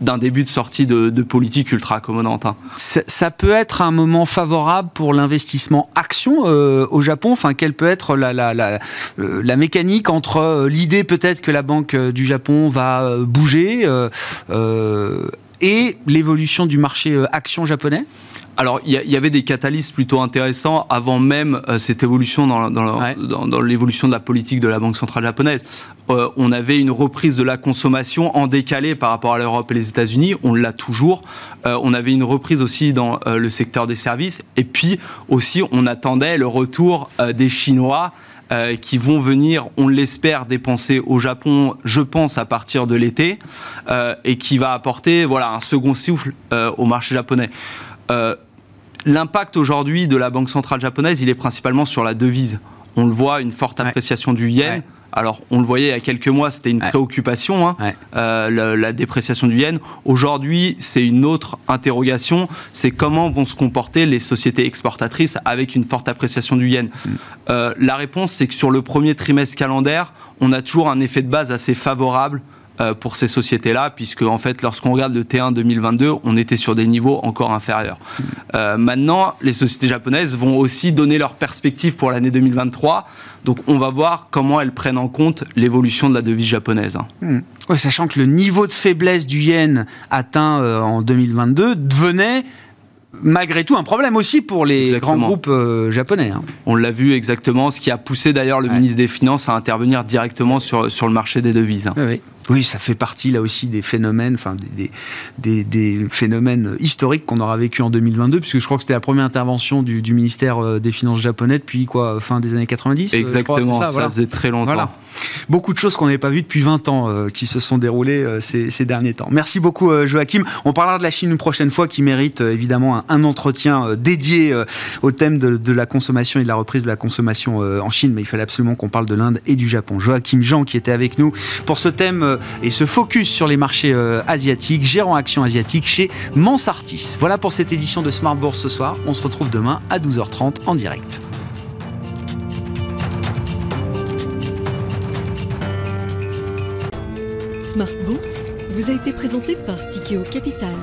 d'un début de sortie de, politique ultra accommodante. Hein. Ça, peut être un moment favorable pour l'investissement action euh, au Japon? Enfin, quelle peut être la, la, la, euh, la mécanique entre euh, l'idée peut-être que la Banque du Japon va bouger et l'évolution du marché action japonais? Alors, il y, avait des catalystes plutôt intéressants avant même euh, cette évolution dans, dans, l'évolution de la politique de la Banque centrale japonaise. Euh, on avait une reprise de la consommation en décalé par rapport à l'Europe et les États-Unis. On l'a toujours. Euh, on avait une reprise aussi dans le secteur des services. Et puis aussi, on attendait le retour des Chinois. qui vont venir, on l'espère, dépenser au Japon, je pense, à partir de l'été, et qui va apporter voilà, un second souffle au marché japonais. L'impact aujourd'hui de la Banque centrale japonaise, il est principalement sur la devise. On le voit, une forte appréciation du yen. Alors, on le voyait il y a quelques mois, c'était une préoccupation, hein, euh, la, dépréciation du yen. Aujourd'hui, c'est une autre interrogation, c'est comment vont se comporter les sociétés exportatrices avec une forte appréciation du yen. Mm. Euh, la réponse, c'est que sur le premier trimestre calendaire, on a toujours un effet de base assez favorable pour ces sociétés-là, puisque en fait, lorsqu'on regarde le T1 2022, on était sur des niveaux encore inférieurs. Euh, maintenant, les sociétés japonaises vont aussi donner leurs perspectives pour l'année 2023. Donc, on va voir comment elles prennent en compte l'évolution de la devise japonaise. Hmm. sachant que le niveau de faiblesse du yen atteint euh, en 2022 devenait malgré tout un problème aussi pour les grands groupes japonais. Hein. On l'a vu exactement, ce qui a poussé d'ailleurs le ministre des Finances à intervenir directement sur, sur le marché des devises. Oui. Oui, ça fait partie là aussi des phénomènes, enfin des, des, des, phénomènes historiques qu'on aura vécu en 2022, puisque je crois que c'était la première intervention du, du, ministère euh, des Finances japonais depuis quoi, fin des années 90 Exactement, ça, ça faisait très longtemps. Voilà. Beaucoup de choses qu'on n'avait pas vues depuis 20 ans euh, qui se sont déroulées euh, ces, ces, derniers temps. Merci beaucoup euh, Joachim. On parlera de la Chine une prochaine fois qui mérite évidemment un, un entretien dédié au thème de, de, la consommation et de la reprise de la consommation en Chine, mais il fallait absolument qu'on parle de l'Inde et du Japon. Joachim Jean qui était avec nous pour ce thème et ce focus sur les marchés asiatiques, gérant action asiatique chez Mansartis. Voilà pour cette édition de Smart Bourse ce soir. On se retrouve demain à 12h30 en direct. Smart Bourse vous a été présenté par Tikeo Capital.